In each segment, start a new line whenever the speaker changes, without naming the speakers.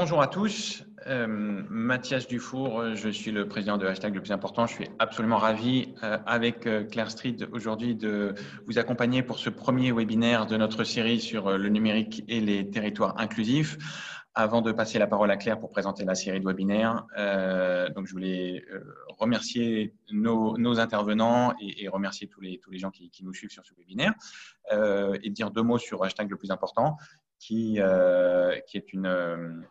bonjour à tous. Euh, Mathias Dufour, je suis le président de Hashtag le plus important. Je suis absolument ravi euh, avec euh, Claire Street aujourd'hui de vous accompagner pour ce premier webinaire de notre série sur le numérique et les territoires inclusifs. Avant de passer la parole à Claire pour présenter la série de webinaires, donc je voulais remercier nos, intervenants et, remercier tous les, tous les gens qui, qui nous suivent sur ce webinaire et dire deux mots sur Hashtag le plus important qui, qui est une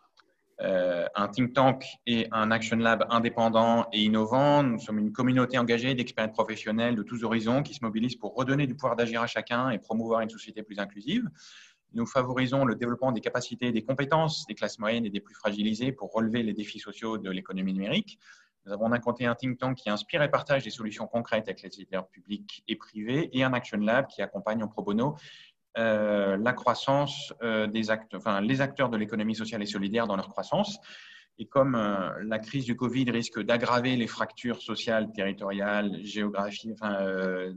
euh, un think tank et un action lab indépendant et innovant. Nous sommes une communauté engagée d'experts professionnels de tous horizons qui se mobilisent pour redonner du pouvoir d'agir à chacun et promouvoir une société plus inclusive. Nous favorisons le développement des capacités et des compétences des classes moyennes et des plus fragilisées pour relever les défis sociaux de l'économie numérique. Nous avons d'un côté un think tank qui inspire et partage des solutions concrètes avec les éditeurs publics et privés et un action lab qui accompagne en pro bono euh, la croissance euh, des acteurs, enfin, les acteurs de l'économie sociale et solidaire dans leur croissance. Et comme euh, la crise du Covid risque d'aggraver les fractures sociales, territoriales, géographiques, enfin,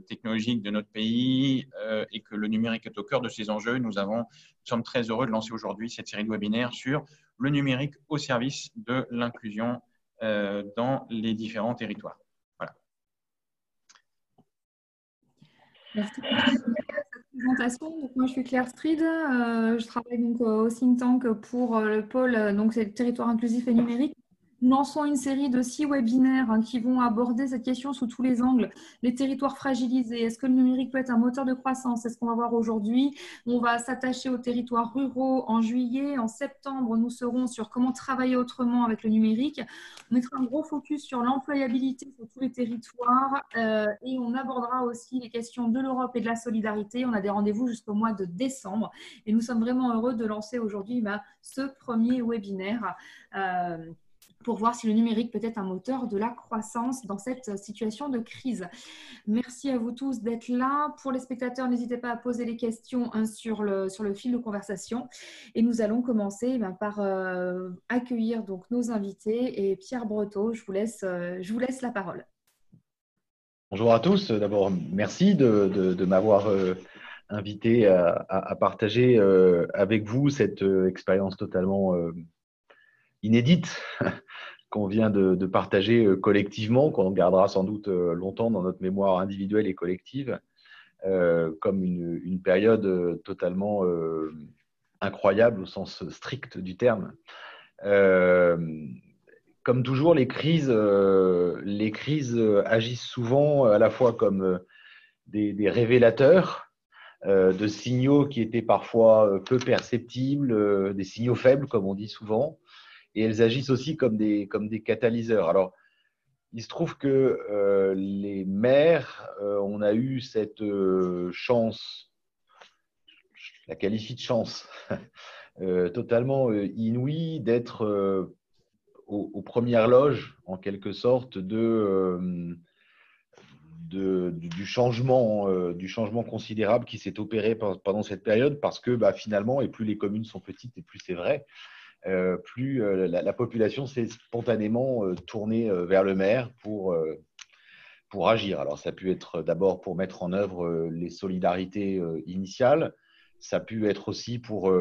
technologiques de notre pays et que le numérique est au cœur de ces enjeux, nous, sommes très heureux de lancer aujourd'hui cette série de webinaires sur le numérique au service de l'inclusion dans les différents territoires. Voilà.
Merci moi, je suis Claire Stride. Euh, je travaille donc au think tank pour euh, le pôle, euh, donc c'est le territoire inclusif et numérique. Lançons une série de six webinaires hein, qui vont aborder cette question sous tous les angles. Les territoires fragilisés, est-ce que le numérique peut être un moteur de croissance? C'est ce qu'on va voir aujourd'hui. On va s'attacher aux territoires ruraux en juillet. En septembre, nous serons sur comment travailler autrement avec le numérique. On mettra un gros focus sur l'employabilité sur tous les territoires euh, et on abordera aussi les questions de l'Europe et de la solidarité. On a des rendez-vous jusqu'au mois de décembre et nous sommes vraiment heureux de lancer aujourd'hui bah, ce premier webinaire. Euh, pour voir si le numérique peut être un moteur de la croissance dans cette situation de crise. Merci à vous tous d'être là. Pour les spectateurs, n'hésitez pas à poser les questions hein, sur, le, fil de conversation. Et nous allons commencer ben, par euh, accueillir donc nos invités. Et Pierre Breteau, je vous laisse, euh, je vous laisse la parole.
Bonjour à tous. D'abord, merci de, m'avoir euh, invité à partager avec vous cette expérience totalement inédite qu'on vient de, partager euh, collectivement, qu'on gardera sans doute euh, longtemps dans notre mémoire individuelle et collective, euh, comme une, période totalement incroyable au sens strict du terme. comme toujours, les crises, les crises agissent souvent à la fois comme des, révélateurs de signaux qui étaient parfois peu perceptibles, des signaux faibles, comme on dit souvent, et elles agissent aussi comme des, comme des catalyseurs. Alors, il se trouve que euh, les maires, euh, on a eu cette euh, chance, je la qualifie de chance, totalement inouïe d'être aux, premières loges, en quelque sorte, de, du, changement, du changement considérable qui s'est opéré pendant cette période, parce que bah, finalement, et plus les communes sont petites, et plus c'est vrai, euh, plus euh, la, population s'est spontanément euh, tournée vers le maire pour, pour agir. Alors, ça a pu être d'abord pour mettre en œuvre les solidarités initiales, ça a pu être aussi pour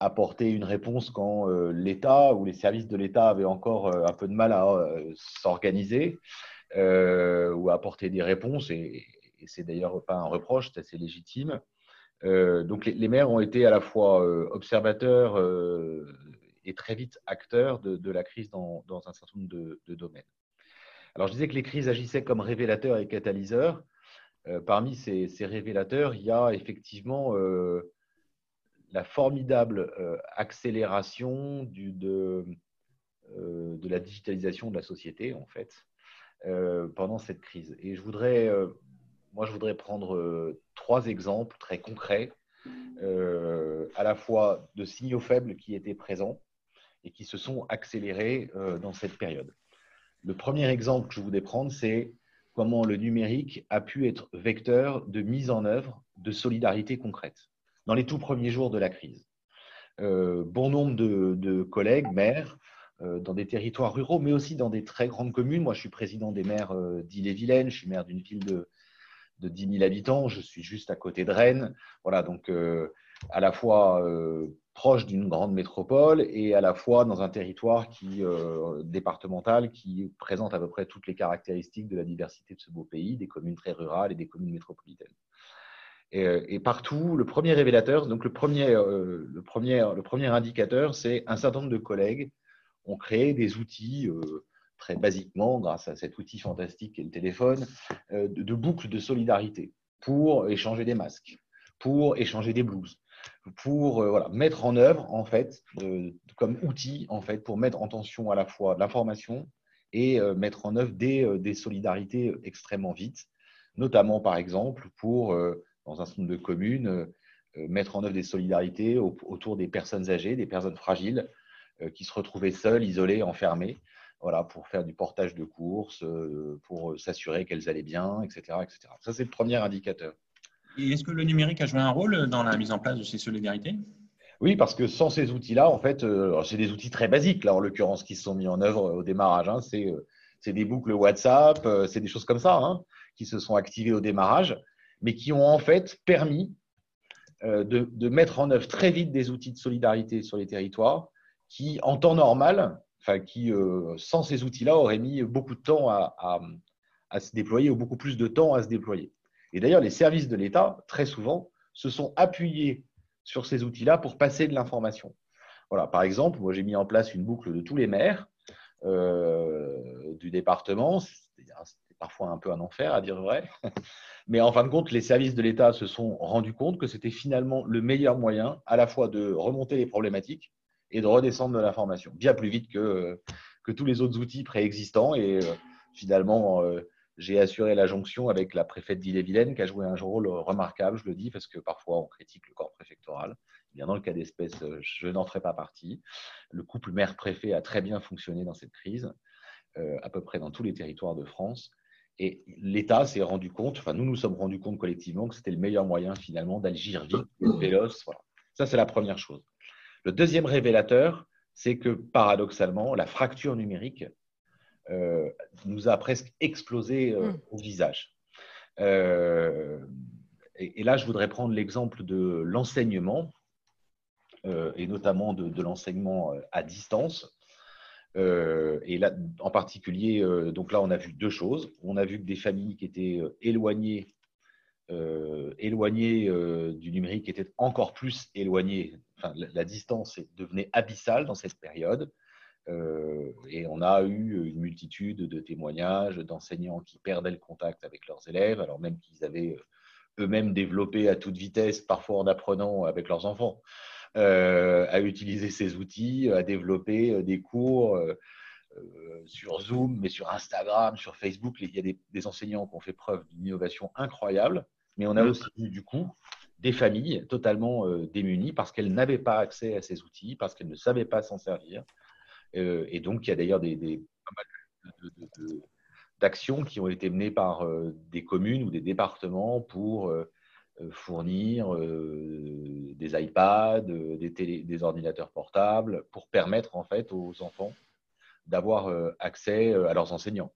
apporter une réponse quand l'État ou les services de l'État avaient encore un peu de mal à s'organiser ou à apporter des réponses, et, c'est d'ailleurs pas un reproche, c'est assez légitime. Euh, donc les, maires ont été à la fois euh, observateurs euh, et très vite acteurs de, la crise dans, un certain nombre de, domaines. Alors je disais que les crises agissaient comme révélateurs et catalyseurs. parmi ces, révélateurs, il y a effectivement la formidable accélération du, de, la digitalisation de la société, en fait, pendant cette crise. Et je voudrais moi, je voudrais prendre euh, trois exemples très concrets, euh, à la fois de signaux faibles qui étaient présents et qui se sont accélérés euh, dans cette période. Le premier exemple que je voudrais prendre, c'est comment le numérique a pu être vecteur de mise en œuvre de solidarité concrète dans les tout premiers jours de la crise. bon nombre de, collègues, maires, dans des territoires ruraux, mais aussi dans des très grandes communes. Moi, je suis président des maires d'Ille-et-Vilaine, je suis maire d'une ville de, de 10 000 habitants. Je suis juste à côté de Rennes. Voilà, donc euh, à la fois euh, proche d'une grande métropole et à la fois dans un territoire qui, départemental qui présente à peu près toutes les caractéristiques de la diversité de ce beau pays, des communes très rurales et des communes métropolitaines. Et, partout, le premier révélateur, donc le premier, le premier, le premier indicateur, c'est un certain nombre de collègues ont créé des outils très basiquement, grâce à cet outil fantastique qu'est le téléphone, de, de boucles de solidarité pour échanger des masques, pour échanger des blouses, pour euh, mettre en œuvre, en fait, comme outil, en fait, pour mettre en tension à la fois l'information et euh, mettre en œuvre des, euh, solidarités extrêmement vite, notamment, par exemple, pour, dans un certain nombre de communes, mettre en œuvre des solidarités autour des personnes âgées, des personnes fragiles, qui se retrouvaient seules, isolées, enfermées, voilà, pour faire du portage de courses, pour s'assurer qu'elles allaient bien, etc., etc. Ça, c'est le premier indicateur.
Est-ce que le numérique a joué un rôle dans la mise en place de ces solidarités?
Oui, parce que sans ces outils-là, en fait, euh, c'est des outils très basiques, là, en l'occurrence, qui se sont mis en œuvre au démarrage. Hein. Euh, c'est des boucles WhatsApp, euh, c'est des choses comme ça, hein, qui se sont activées au démarrage, mais qui ont en fait permis de, mettre en œuvre très vite des outils de solidarité sur les territoires qui, en temps normal, qui, sans ces outils-là, auraient mis beaucoup de temps à se déployer ou beaucoup plus de temps à se déployer. Et d'ailleurs, les services de l'État, très souvent, se sont appuyés sur ces outils-là pour passer de l'information. Voilà, par exemple, moi j'ai mis en place une boucle de tous les maires euh, du département. C'était parfois un peu un enfer, à dire vrai. Mais en fin de compte, les services de l'État se sont rendus compte que c'était finalement le meilleur moyen à la fois de remonter les problématiques et de redescendre de l'information, bien plus vite que, que tous les autres outils préexistants. Et euh, finalement, euh, j'ai assuré la jonction avec la préfète d'Ille-et-Vilaine qui a joué un rôle remarquable, je le dis, parce que parfois on critique le corps préfectoral. Bien dans le cas d'espèce, je n'en ferai pas partie. Le couple maire-préfet a très bien fonctionné dans cette crise, euh, à peu près dans tous les territoires de France. Et l'État s'est rendu compte, enfin nous nous sommes rendus compte collectivement que c'était le meilleur moyen finalement d'agir vite, véloce. Ça, c'est la première chose. Le deuxième révélateur, c'est que paradoxalement, la fracture numérique euh, nous a presque explosé euh, mm. au visage. Euh, et, là, je voudrais prendre l'exemple de l'enseignement, et notamment de, l'enseignement à distance. et là, en particulier, donc là, on a vu deux choses. On a vu que des familles qui étaient éloignées, éloignées du numérique étaient encore plus éloignées. Enfin, la distance devenait abyssale dans cette période. Euh, et on a eu une multitude de témoignages d'enseignants qui perdaient le contact avec leurs élèves, alors même qu'ils avaient euh, eux-mêmes développé à toute vitesse, parfois en apprenant avec leurs enfants, euh, à utiliser ces outils, à développer des cours sur Zoom, mais sur Instagram, sur Facebook. Il y a des, enseignants qui ont fait preuve d'une innovation incroyable, mais on a aussi eu du coup des familles totalement démunies parce qu'elles n'avaient pas accès à ces outils, parce qu'elles ne savaient pas s'en servir, et donc, il y a d'ailleurs des, des, d'actions qui ont été menées par euh, des communes ou des départements pour euh, fournir des iPads, des, des, ordinateurs portables, pour permettre en fait aux enfants d'avoir accès à leurs enseignants.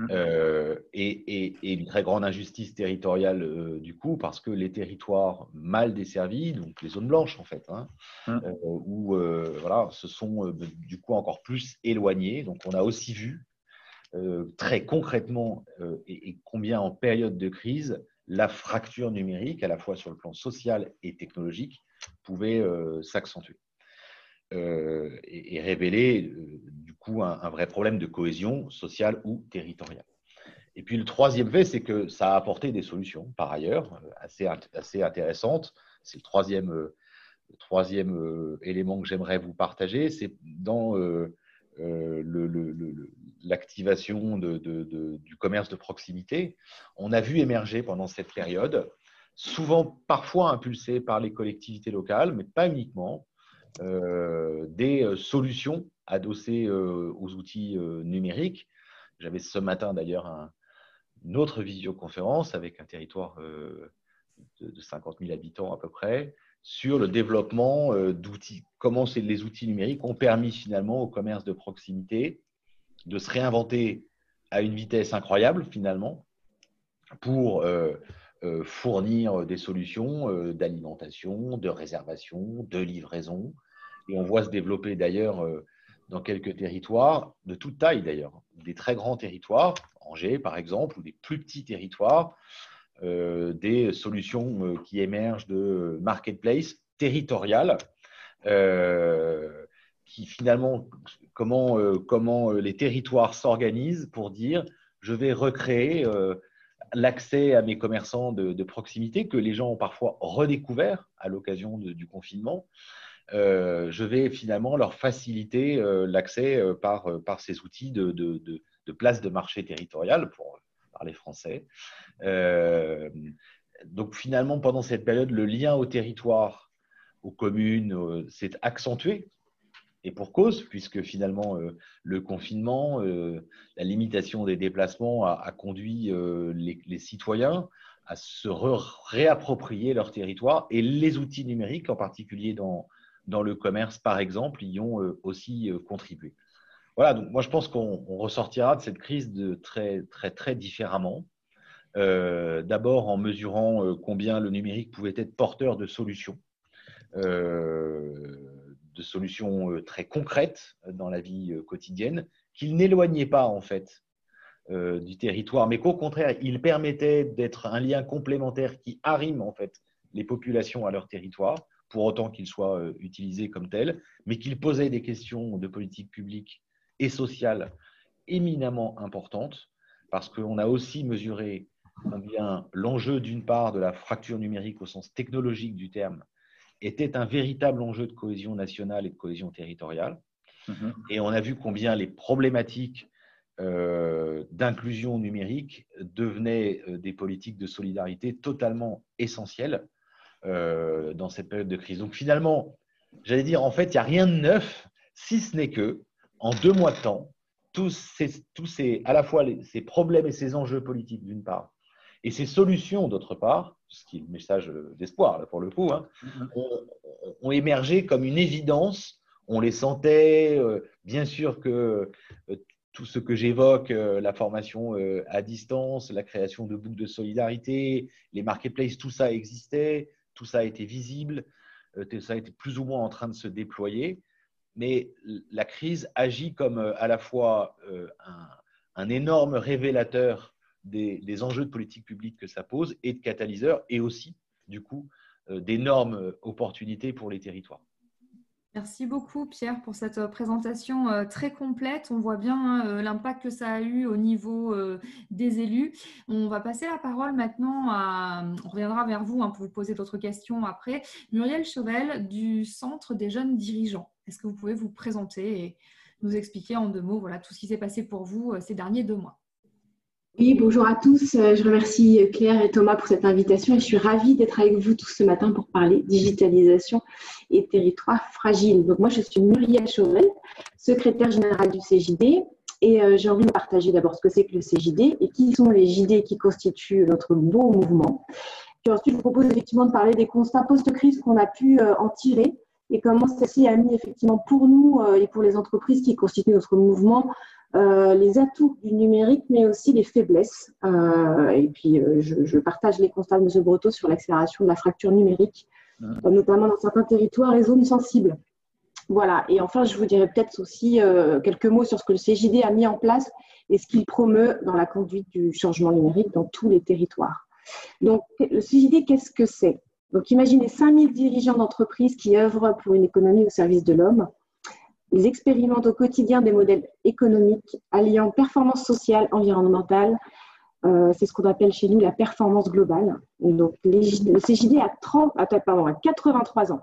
Mmh. Euh, et, une très grande injustice territoriale euh, du coup, parce que les territoires mal desservis, donc les zones blanches en fait, hein, mmh. euh, où voilà, se sont du coup encore plus éloignés. Donc on a aussi vu très concrètement et, combien en période de crise, la fracture numérique, à la fois sur le plan social et technologique, pouvait s'accentuer. Et, révéler coup un, vrai problème de cohésion sociale ou territoriale. Et puis le troisième fait, c'est que ça a apporté des solutions, par ailleurs, euh, assez, assez intéressantes. C'est le troisième, euh, troisième euh, élément que j'aimerais vous partager. C'est dans l'activation du commerce de proximité. On a vu émerger pendant cette période, souvent parfois impulsé par les collectivités locales, mais pas uniquement, des solutions adossé euh, aux outils euh, numériques. J'avais ce matin d'ailleurs une autre visioconférence avec un territoire euh, de, 50 000 habitants à peu près sur le développement d'outils, comment les outils numériques ont permis finalement au commerce de proximité de se réinventer à une vitesse incroyable finalement pour fournir des solutions d'alimentation, de réservation, de livraison. Et on voit se développer d'ailleurs dans quelques territoires, de toute taille d'ailleurs, des très grands territoires, Angers par exemple, ou des plus petits territoires, euh, des solutions euh, qui émergent de marketplace territoriales, euh, qui finalement, comment, comment les territoires s'organisent pour dire je vais recréer l'accès à mes commerçants de, proximité que les gens ont parfois redécouvert à l'occasion du confinement. je vais finalement leur faciliter l'accès par, par ces outils de, de, de, place de marché territorial, pour parler français. Euh, donc finalement, pendant cette période, le lien au territoire, aux communes, euh, s'est accentué. Et pour cause, puisque finalement, euh, le confinement, la limitation des déplacements a, conduit les, citoyens à se réapproprier leur territoire et les outils numériques, en particulier dans, le commerce, par exemple, y ont aussi contribué. Voilà, donc moi je pense qu'on ressortira de cette crise très, très, très différemment. Euh, d'abord en mesurant euh, combien le numérique pouvait être porteur de solutions, euh, de solutions très concrètes dans la vie quotidienne, qu'il n'éloignait pas en fait du territoire, mais qu'au contraire, il permettait d'être un lien complémentaire qui arrime en fait les populations à leur territoire, pour autant qu'il soit utilisé comme tel, mais qu'il posait des questions de politique publique et sociale éminemment importantes, parce qu'on a aussi mesuré combien l'enjeu d'une part de la fracture numérique au sens technologique du terme était un véritable enjeu de cohésion nationale et de cohésion territoriale. Mhm. Et on a vu combien les problématiques euh, d'inclusion numérique devenaient euh, des politiques de solidarité totalement essentielles euh, dans cette période de crise. Donc finalement, j'allais dire, en fait, il n'y a rien de neuf, si ce n'est que, en deux mois de temps, tous ces, tous ces, à la fois ces problèmes et ces enjeux politiques d'une part, et ces solutions, d'autre part, ce qui est le message d'espoir, pour le coup, hein, mm-hmm. ont, émergé comme une évidence. On les sentait, euh, bien sûr que euh, tout ce que j'évoque, euh, la formation à distance, la création de boucles de solidarité, les marketplaces, tout ça existait, tout ça était visible, tout ça était plus ou moins en train de se déployer. Mais la crise agit comme à la fois un, un énorme révélateur des, enjeux de politique publique que ça pose et de catalyseurs et aussi, du coup, euh, d'énormes opportunités pour les territoires.
Merci beaucoup Pierre pour cette euh, présentation euh, très complète. On voit bien hein, l'impact que ça a eu au niveau des élus. On va passer la parole maintenant à, on reviendra vers vous hein, pour vous poser d'autres questions après. Muriel Chevel du Centre des jeunes dirigeants. Est-ce que vous pouvez vous présenter et nous expliquer en deux mots tout ce qui s'est passé pour vous ces derniers deux mois?
Oui, bonjour à tous. Euh, je remercie Claire et Thomas pour cette invitation et je suis ravie d'être avec vous tous ce matin pour parler digitalisation et territoire fragile. Donc moi, je suis Muriel Chauvel, secrétaire générale du CJD et euh, j'ai envie de partager d'abord ce que c'est que le CJD et qui sont les JD qui constituent notre beau mouvement. Puis ensuite, je vous propose effectivement de parler des constats post-crise qu'on a pu euh, en tirer et comment ceci a mis effectivement pour nous et pour les entreprises qui constituent notre mouvement euh, les atouts du numérique, mais aussi les faiblesses. Euh, et puis, euh, je, partage les constats de M. Breteau sur l'accélération de la fracture numérique, notamment dans certains territoires et zones sensibles. Voilà. Et enfin, je vous dirais peut-être aussi quelques mots sur ce que le CJD a mis en place et ce qu'il promeut dans la conduite du changement numérique dans tous les territoires. Donc, le CJD, qu'est-ce que c'est? Donc, imaginez 5000 dirigeants d'entreprise qui œuvrent pour une économie au service de l'homme ils expérimentent au quotidien des modèles économiques alliant performance sociale, environnementale. Euh, c'est ce qu'on appelle chez nous la performance globale. Donc, le CJD a, 30, pardon, a 83 ans.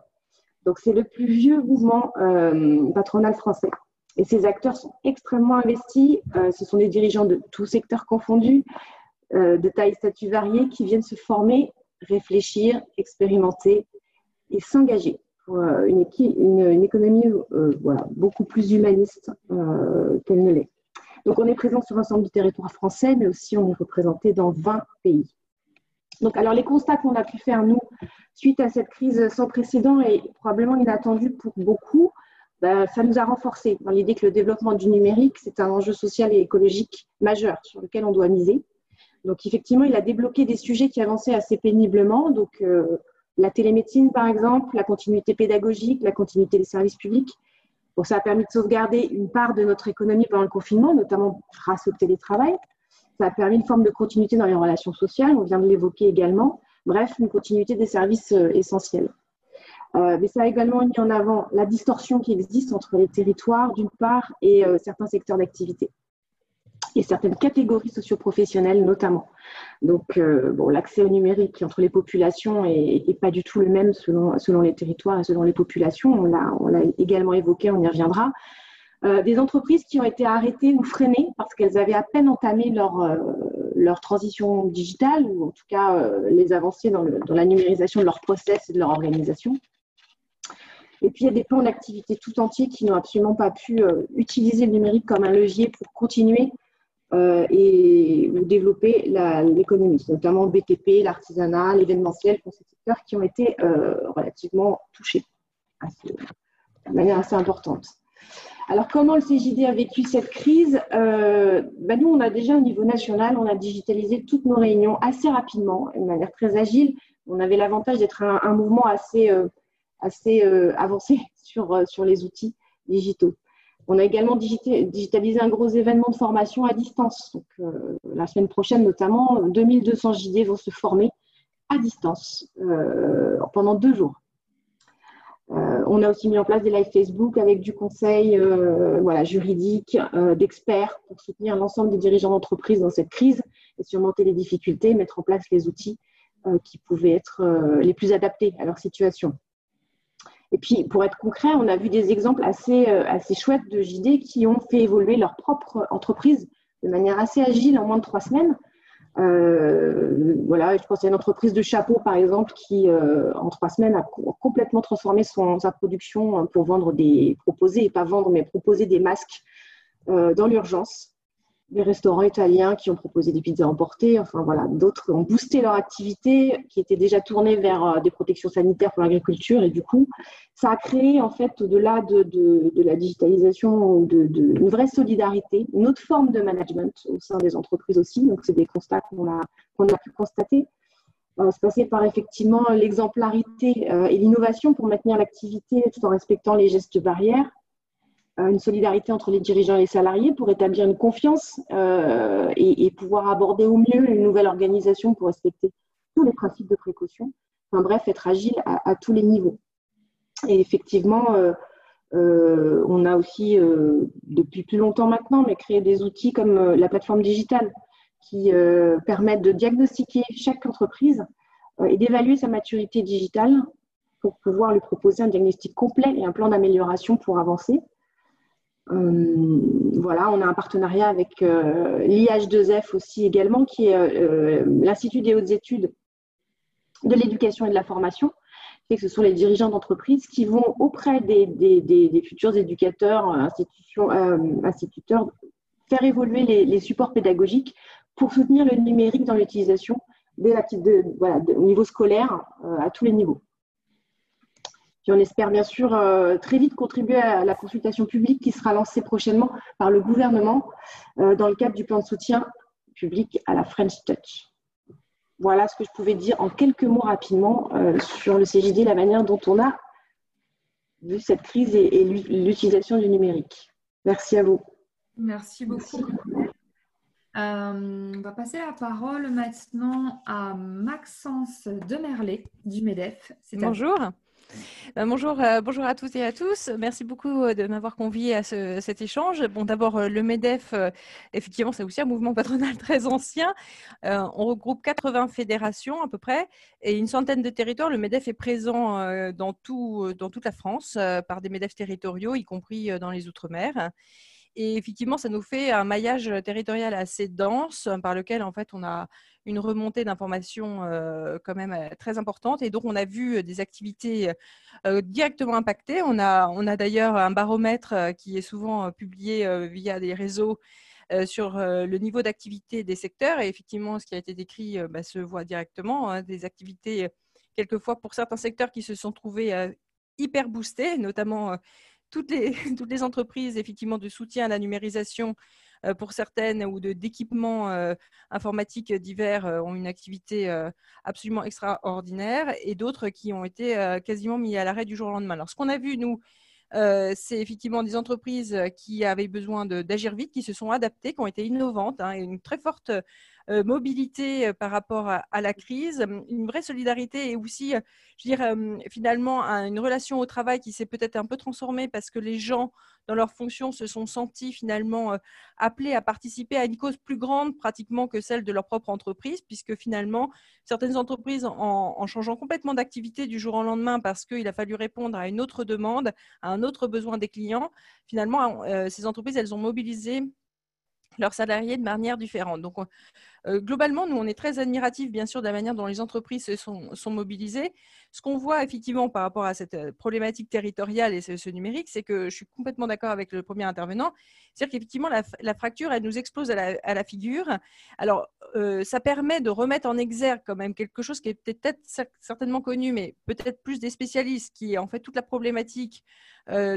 Donc, c'est le plus vieux mouvement euh, patronal français. Et ces acteurs sont extrêmement investis. Euh, ce sont des dirigeants de tous secteurs confondus, de taille et statut variés, qui viennent se former, réfléchir, expérimenter et s'engager euh, une, une, économie euh, beaucoup plus humaniste euh, qu'elle ne l'est. Donc, on est présent sur l'ensemble du territoire français, mais aussi on est représenté dans 20 pays. Donc, alors, les constats qu'on a pu faire, nous, suite à cette crise sans précédent et probablement inattendue pour beaucoup, bah, ça nous a renforcés dans l'idée que le développement du numérique, c'est un enjeu social et écologique majeur sur lequel on doit miser. Donc effectivement, il a débloqué des sujets qui avançaient assez péniblement. Donc la télémédecine, par exemple, la continuité pédagogique, la continuité des services publics. Bon, ça a permis de sauvegarder une part de notre économie pendant le confinement, notamment grâce au télétravail. Ça a permis une forme de continuité dans les relations sociales, on vient de l'évoquer également. Bref, une continuité des services euh, essentiels. Euh, mais ça a également mis en avant la distorsion qui existe entre les territoires, d'une part, et euh, certains secteurs d'activité et certaines catégories socioprofessionnelles notamment. Donc, euh, l'accès au numérique entre les populations est, pas du tout le même selon, selon les territoires et selon les populations. On l'a également évoqué, on y reviendra. Euh, des entreprises qui ont été arrêtées ou freinées parce qu'elles avaient à peine entamé leur, euh, leur transition digitale ou en tout cas les avancées dans, dans, la numérisation de leurs process et de leur organisation. Et puis, il y a des plans d'activité tout entiers qui n'ont absolument pas pu utiliser le numérique comme un levier pour continuer et ou développer l'économie, notamment BTP, l'artisanat, l'événementiel, pour ces secteurs qui ont été euh, relativement touchés de manière assez importante. Alors, comment le CJD a vécu cette crise? Euh, ben Nous, on a déjà au niveau national, on a digitalisé toutes nos réunions assez rapidement, de manière très agile. On avait l'avantage d'être un, un, mouvement assez, assez avancé sur, sur les outils digitaux. On a également digitalisé un gros événement de formation à distance. Donc, euh, la semaine prochaine, notamment, 2200 JD vont se former à distance euh, pendant deux jours. Euh, on a aussi mis en place des lives Facebook avec du conseil juridique, d'experts pour soutenir l'ensemble des dirigeants d'entreprise dans cette crise et surmonter les difficultés, mettre en place les outils qui pouvaient être les plus adaptés à leur situation. Et puis, pour être concret, on a vu des exemples assez, euh, assez chouettes de JD qui ont fait évoluer leur propre entreprise de manière assez agile en moins de trois semaines. Euh, voilà, je pense à une entreprise de chapeaux, par exemple, qui, euh, en trois semaines, a complètement transformé sa production pour vendre des, proposer, et pas vendre, mais proposer des masques dans l'urgence des restaurants italiens qui ont proposé des pizzas emportées, enfin voilà, d'autres ont boosté leur activité qui était déjà tournée vers euh, des protections sanitaires pour l'agriculture et du coup, ça a créé en fait au-delà de, de, la digitalisation, une vraie solidarité, une autre forme de management au sein des entreprises aussi. Donc c'est des constats qu'on a, a pu constater. Euh, se passer par effectivement l'exemplarité euh, et l'innovation pour maintenir l'activité tout en respectant les gestes barrières une solidarité entre les dirigeants et les salariés pour établir une confiance euh, et, pouvoir aborder au mieux une nouvelle organisation pour respecter tous les principes de précaution. Enfin bref, être agile à, tous les niveaux. Et effectivement, euh, euh, on a aussi, depuis plus longtemps maintenant, mais créé des outils comme la plateforme digitale qui permettent de diagnostiquer chaque entreprise et d'évaluer sa maturité digitale pour pouvoir lui proposer un diagnostic complet et un plan d'amélioration pour avancer. Euh, voilà, on a un partenariat avec euh, l'IH2F aussi également, qui est euh, l'Institut des hautes études de l'éducation et de la formation. Ce sont les dirigeants d'entreprise qui vont auprès des, futurs éducateurs, instituteurs, faire évoluer les, supports pédagogiques pour soutenir le numérique dans l'utilisation au niveau scolaire à tous les niveaux on espère bien sûr euh, très vite contribuer à la consultation publique qui sera lancée prochainement par le gouvernement euh, dans le cadre du plan de soutien public à la French Touch. Voilà ce que je pouvais dire en quelques mots rapidement euh, sur le CJD, la manière dont on a vu cette crise et, l'utilisation du numérique. Merci à vous.
Merci beaucoup. on va passer la parole maintenant à Maxence Demerlet du MEDEF.
Bonjour. Bonjour, euh, bonjour à toutes et à tous. Merci beaucoup euh, de m'avoir convié à cet échange. Bon, d'abord, euh, le MEDEF, effectivement, c'est aussi un mouvement patronal très ancien. on regroupe 80 fédérations à peu près et une centaine de territoires. Le MEDEF est présent dans, tout, dans toute la France par des MEDEF territoriaux, y compris dans les Outre-mer. Et effectivement, ça nous fait un maillage territorial assez dense par lequel, en fait, on a une remontée d'informations euh, quand même euh, très importante. Et donc, on a vu des activités euh, directement impactées. On a, on a d'ailleurs un baromètre qui est souvent publié via des réseaux sur le niveau d'activité des secteurs. Et effectivement, ce qui a été décrit bah, se voit directement. Hein, des activités, quelquefois, pour certains secteurs qui se sont trouvés hyper boostés, notamment toutes les, entreprises effectivement de soutien à la numérisation pour certaines ou d'équipements informatiques divers ont une activité absolument extraordinaire et d'autres qui ont été quasiment mis à l'arrêt du jour au lendemain. Alors, ce qu'on a vu, nous, c'est effectivement des entreprises qui avaient besoin d'agir vite, qui se sont adaptées, qui ont été innovantes, hein, et une très forte euh, mobilité euh, par rapport à, la crise, une vraie solidarité et aussi, euh, je dirais, finalement, une relation au travail qui s'est peut-être un peu transformée parce que les gens, dans leur fonction, se sont sentis finalement appelés à participer à une cause plus grande pratiquement que celle de leur propre entreprise, puisque finalement, certaines entreprises, en, changeant complètement d'activité du jour au lendemain parce qu'il a fallu répondre à une autre demande, à un autre besoin des clients, finalement, ces entreprises, elles ont mobilisé leurs salariés de manière différente. Donc, euh, globalement, nous, on est très admiratifs, bien sûr, de la manière dont les entreprises sont, sont mobilisées. Ce qu'on voit effectivement par rapport à cette euh, problématique territoriale et ce, numérique, c'est que je suis complètement d'accord avec le premier intervenant. C'est-à-dire qu'effectivement, la, fracture, elle nous explose à la, figure. Alors, euh, ça permet de remettre en exergue quand même quelque chose qui est peut-être certainement connu, mais peut-être plus des spécialistes, qui est en fait toute la problématique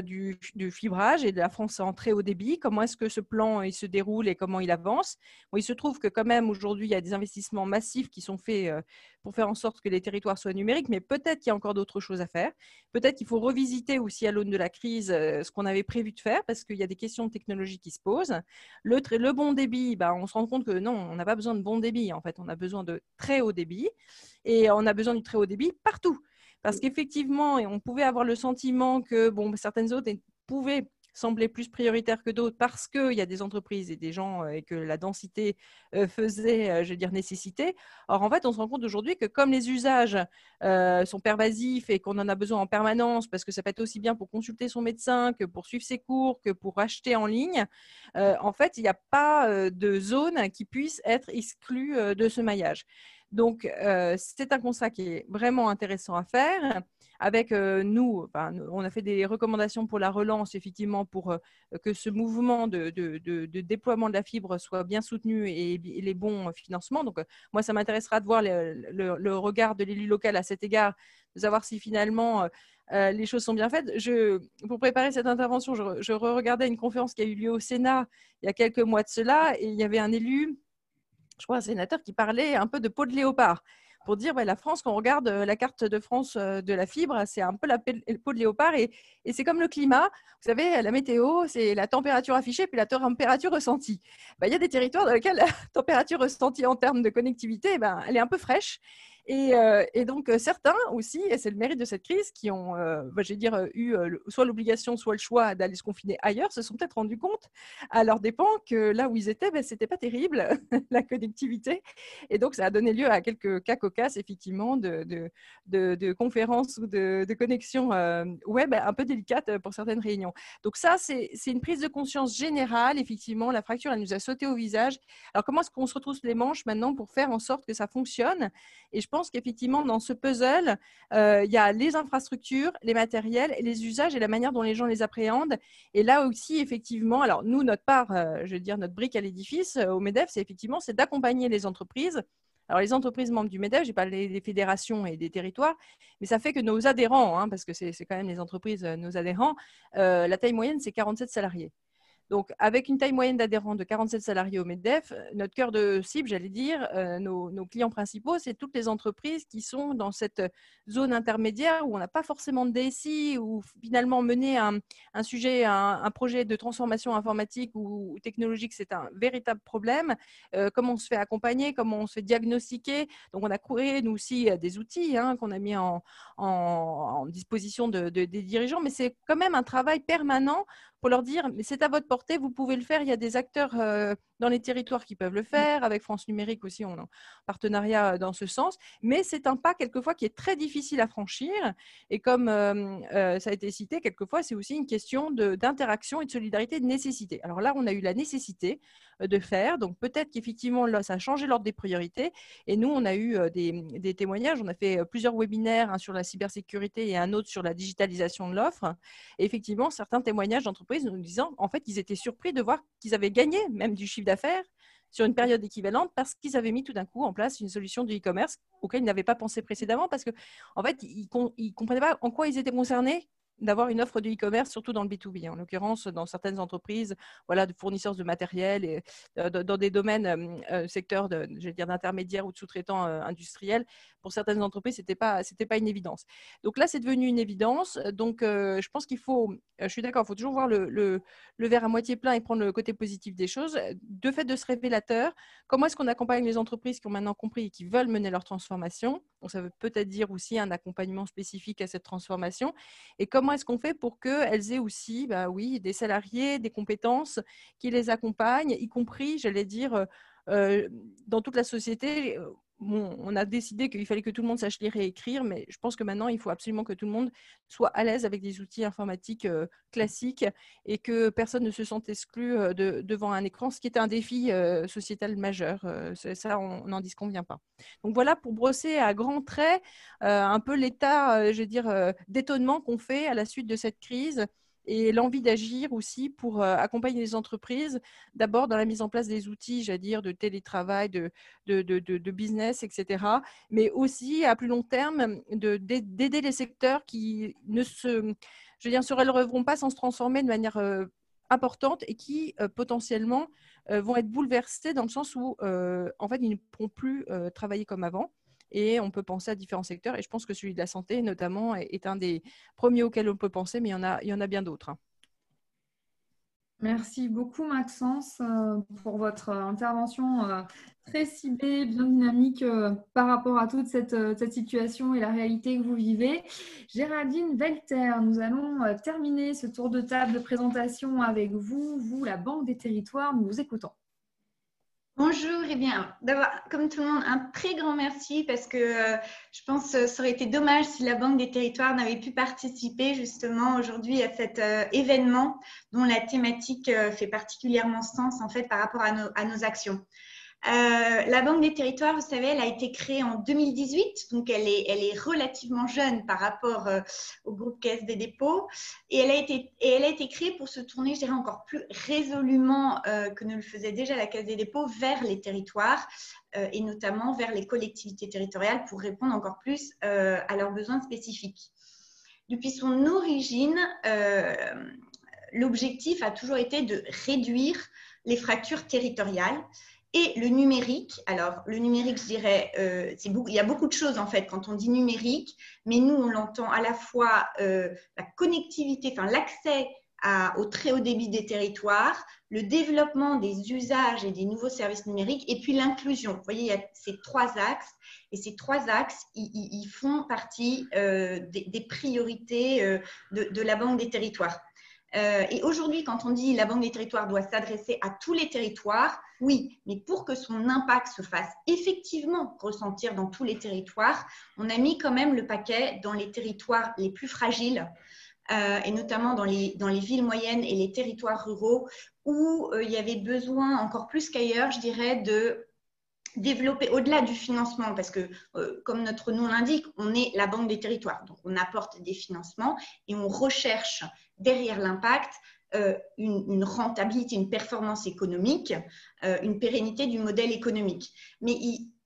du, fibrage et de la France en très haut débit. Comment est-ce que ce plan il se déroule et comment il avance? Il se trouve que quand même aujourd'hui, il y a des investissements massifs qui sont faits euh, pour faire en sorte que les territoires soient numériques, mais peut-être qu'il y a encore d'autres choses à faire. Peut-être qu'il faut revisiter aussi à l'aune de la crise euh, ce qu'on avait prévu de faire, parce qu'il y a des questions de technologie qui se posent. Le, bon débit, bah, on se rend compte que non, on n'a pas besoin de bon débit. En fait, on a besoin de très haut débit, et on a besoin du très haut débit partout. Parce qu'effectivement, on pouvait avoir le sentiment que certaines zones pouvaient semblaient plus prioritaires que d'autres parce qu'il y a des entreprises et des gens euh, et que la densité euh, faisait, euh, je veux dire, nécessité. Or, en fait, on se rend compte aujourd'hui que comme les usages sont pervasifs et qu'on en a besoin en permanence, parce que ça peut être aussi bien pour consulter son médecin que pour suivre ses cours, que pour acheter en ligne, en fait, il n'y a pas de zone qui puisse être exclue de ce maillage. Donc, c'est un constat qui est vraiment intéressant à faire avec euh, nous, on a fait des recommandations pour la relance, effectivement, pour euh, que ce mouvement de, déploiement de la fibre soit bien soutenu et, les bons financements. Donc, euh, moi, ça m'intéressera de voir le, regard de l'élu local à cet égard, de savoir si finalement les choses sont bien faites. Je, pour préparer cette intervention, je, je regardais une conférence qui a eu lieu au Sénat il y a quelques mois de cela, et il y avait un élu, je crois un sénateur, qui parlait un peu de peau de léopard pour dire la France, quand on regarde euh, la carte de France euh, de la fibre, c'est un peu la peau de léopard et, c'est comme le climat. Vous savez, la météo, c'est la température affichée puis la température ressentie. Bah, il y a des territoires dans lesquels la température ressentie en termes de connectivité, ben, elle est un peu fraîche. Euh, et, donc, euh, certains aussi, et c'est le mérite de cette crise, qui ont, euh, bah, dire, eu soit l'obligation, soit le choix d'aller se confiner ailleurs, se sont peut-être rendus compte à leur dépens que là où ils étaient, ben, c'était pas terrible, la connectivité. Et donc, ça a donné lieu à quelques cas cocasses, effectivement, de, conférences ou de, connexions web un peu délicates pour certaines réunions. Donc, ça, c'est une prise de conscience générale. Effectivement, la fracture, elle nous a sauté au visage. Alors, comment est-ce qu'on se retrousse les manches maintenant pour faire en sorte que ça fonctionne? Et je pense qu'effectivement, dans ce puzzle, euh, il y a les infrastructures, les matériels, les usages et la manière dont les gens les appréhendent. Et là aussi, effectivement, alors nous, notre part, euh, je veux dire, notre brique à l'édifice euh, au MEDEF, c'est effectivement c'est d'accompagner les entreprises. Alors, les entreprises membres du MEDEF, j'ai parlé des fédérations et des territoires, mais ça fait que nos adhérents, hein, parce que c'est quand même les entreprises, nos adhérents, la taille moyenne, c'est 47 salariés. Donc, avec une taille moyenne d'adhérents de 47 salariés au MEDEF, notre cœur de cible, j'allais dire, euh, nos, clients principaux, c'est toutes les entreprises qui sont dans cette zone intermédiaire où on n'a pas forcément de DSI, où finalement mener un, sujet, un, projet de transformation informatique ou, technologique, c'est un véritable problème. Euh, comment on se fait accompagner, comment on se fait diagnostiquer. Donc, on a créé, nous aussi, des outils hein, qu'on a mis en, disposition des dirigeants, mais c'est quand même un travail permanent pour leur dire, mais c'est à votre portée, vous pouvez le faire. Il y a des acteurs euh, dans les territoires qui peuvent le faire. Avec France Numérique aussi, on a un partenariat euh, dans ce sens. Mais c'est un pas quelquefois qui est très difficile à franchir. Et comme euh, ça a été cité, quelquefois, c'est aussi une question d'interaction et de solidarité de nécessité. Alors là, on a eu la nécessité de faire. Donc peut-être qu'effectivement, là, ça a changé l'ordre des priorités. Et nous, on a eu des, témoignages. On a fait plusieurs webinaires, un sur la cybersécurité et un autre sur la digitalisation de l'offre. Et effectivement, certains témoignages d'entreprises nous disant, en fait, ils étaient surpris de voir qu'ils avaient gagné même du chiffre d'affaires sur une période équivalente parce qu'ils avaient mis tout d'un coup en place une solution de e-commerce auquel ils n'avaient pas pensé précédemment parce que en fait ils, ne comprenaient pas en quoi ils étaient concernés d'avoir une offre de e-commerce, surtout dans le B2B. En l'occurrence, dans certaines entreprises, voilà, de fournisseurs de matériel et dans des domaines, secteurs de, dire d'intermédiaires ou de sous-traitants industriels, pour certaines entreprises, c'était pas, pas une évidence. Donc là, c'est devenu une évidence. Donc, je pense qu'il faut, je suis d'accord, il faut toujours voir le, le, le, verre à moitié plein et prendre le côté positif des choses. De fait de ce révélateur, comment est-ce qu'on accompagne les entreprises qui ont maintenant compris et qui veulent mener leur transformation? Donc, ça veut peut-être dire aussi un accompagnement spécifique à cette transformation. Et comment est-ce qu'on fait pour qu'elles aient aussi, bah oui, des salariés, des compétences qui les accompagnent, y compris, j'allais dire, dans toute la société on a décidé qu'il fallait que tout le monde sache lire et écrire, mais je pense que maintenant, il faut absolument que tout le monde soit à l'aise avec des outils informatiques euh, classiques et que personne ne se sente exclu euh, devant un écran, ce qui est un défi euh, sociétal majeur. ça, on n'en disconvient pas. Donc voilà pour brosser à grands traits un peu l'état, je dire, d'étonnement qu'on fait à la suite de cette crise et l'envie d'agir aussi pour euh, accompagner les entreprises, d'abord dans la mise en place des outils, j'allais dire, de télétravail, de, business, etc., mais aussi à plus long terme d'aider les secteurs qui ne se, je veux dire, se relèveront pas sans se transformer de manière euh, importante et qui euh, potentiellement vont être bouleversés dans le sens où, en fait, ils ne pourront plus travailler comme avant. Et on peut penser à différents secteurs. Et je pense que celui de la santé, notamment, est un des premiers auxquels on peut penser, mais il y en a, bien d'autres. Hein.
Merci beaucoup, Maxence, euh, pour votre intervention euh, très ciblée, bien dynamique euh, par rapport à toute cette, cette, situation et la réalité que vous vivez. Géraldine Velter, nous allons terminer ce tour de table de présentation avec vous, vous, la Banque des Territoires. Nous vous écoutons.
Bonjour, et bien, d'abord, comme tout le monde, un très grand merci parce que euh, je pense que ça aurait été dommage si la Banque des Territoires n'avait pu participer justement aujourd'hui à cet euh, événement dont la thématique euh, fait particulièrement sens en fait par rapport à nos actions. Euh, la Banque des Territoires, vous savez, elle a été créée en 2018, donc elle est, elle est relativement jeune par rapport euh, au groupe Caisse des dépôts, et elle, a été, et elle a été créée pour se tourner, je dirais, encore plus résolument euh, que ne le faisait déjà la Caisse des dépôts vers les territoires, et notamment vers les collectivités territoriales pour répondre encore plus à leurs besoins spécifiques. Depuis son origine, l'objectif a toujours été de réduire les fractures territoriales et le numérique. Alors, le numérique, je dirais, euh, il y a beaucoup de choses en fait quand on dit numérique, mais nous, on l'entend à la fois euh, la connectivité, enfin l'accès au très haut débit des territoires, le développement des usages et des nouveaux services numériques, et puis l'inclusion. Vous voyez, il y a ces trois axes, et ces trois axes, ils, font partie euh, des, priorités de, de, la Banque des territoires. Et aujourd'hui, quand on dit la Banque des territoires doit s'adresser à tous les territoires, oui, mais pour que son impact se fasse effectivement ressentir dans tous les territoires, on a mis quand même le paquet dans les territoires les plus fragiles. Euh, et notamment dans les, dans les villes moyennes et les territoires ruraux, où euh, il y avait besoin encore plus qu'ailleurs, je dirais, de développer au-delà du financement, parce que euh, comme notre nom l'indique, on est la banque des territoires, donc on apporte des financements et on recherche derrière l'impact euh, une, rentabilité, une performance économique, euh, une pérennité du modèle économique. Mais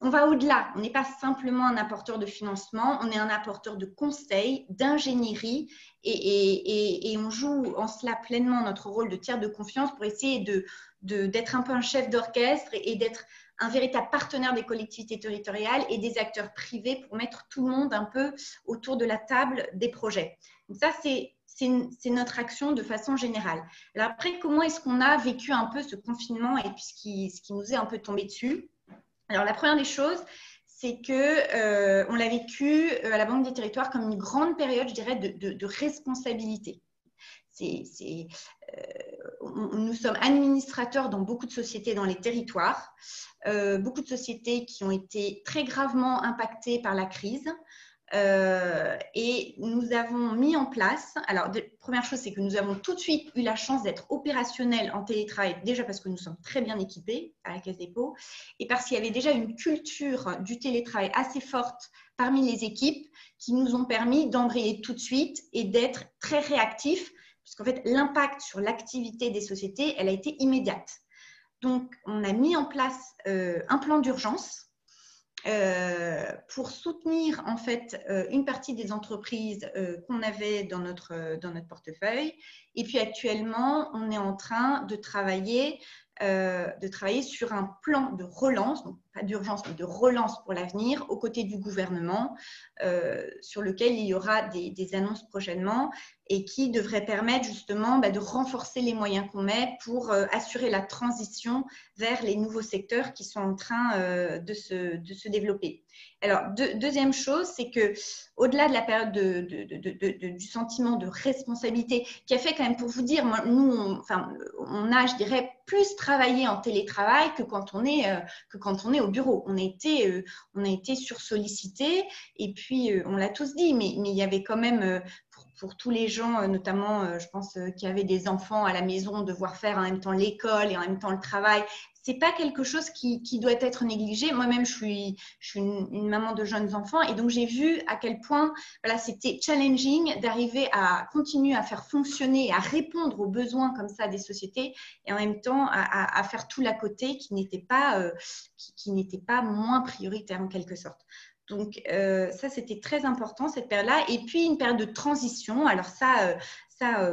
on va au-delà. On n'est pas simplement un apporteur de financement, on est un apporteur de conseils, d'ingénierie et, on joue en cela pleinement notre rôle de tiers de confiance pour essayer d'être de, d'être un peu un chef d'orchestre et, d'être un véritable partenaire des collectivités territoriales et des acteurs privés pour mettre tout le monde un peu autour de la table des projets. Donc ça, c'est notre action de façon générale. Alors après, comment est-ce qu'on a vécu un peu ce confinement et puis ce qui, nous est un peu tombé dessus? Alors la première des choses, c'est que euh, l'a vécu euh, à la Banque des Territoires comme une grande période, je dirais, de, responsabilité. Euh, nous sommes administrateurs dans beaucoup de sociétés dans les territoires, beaucoup de sociétés qui ont été très gravement impactées par la crise. Euh, et nous avons mis en place, alors première chose, c'est que nous avons tout de suite eu la chance d'être opérationnels en télétravail, déjà parce que nous sommes très bien équipés à la Caisse dépôt, et parce qu'il y avait déjà une culture du télétravail assez forte parmi les équipes qui nous ont permis d'embrayer tout de suite et d'être très réactifs, puisqu'en fait, l'impact sur l'activité des sociétés, elle a été immédiate. Donc, on a mis en place euh, un plan d'urgence pour soutenir en fait une partie des entreprises qu'on avait dans notre, portefeuille. Et puis actuellement, on est en train de travailler euh, sur un plan de relance, pas d'urgence, mais de relance pour l'avenir, aux côtés du gouvernement, euh, sur lequel il y aura des, annonces prochainement et qui devrait permettre justement bah, de renforcer les moyens qu'on met pour euh, assurer la transition vers les nouveaux secteurs qui sont en train de, se, de, se, développer. Alors, deuxième chose, c'est que au-delà de la période de, du sentiment de responsabilité, qui a fait quand même, pour vous dire, nous, on, enfin, on a, je dirais, plus travaillé en télétravail que quand on est, euh, que quand on est au bureau. On a été, euh, on été et puis euh, on l'a tous dit, mais, mais il y avait quand même pour, tous les gens, notamment, je pense, qui avaient des enfants à la maison, devoir faire en même temps l'école et en même temps le travail, c'est pas quelque chose qui, doit être négligé. Moi-même, je suis, une, maman de jeunes enfants et donc j'ai vu à quel point voilà, c'était challenging d'arriver à continuer à faire fonctionner, à répondre aux besoins comme ça des sociétés et en même temps à, faire tout l'à côté qui n'était pas, euh, qui, pas moins prioritaire en quelque sorte. Donc euh, ça, c'était très important cette période-là. Et puis une période de transition. Alors ça, euh, ça,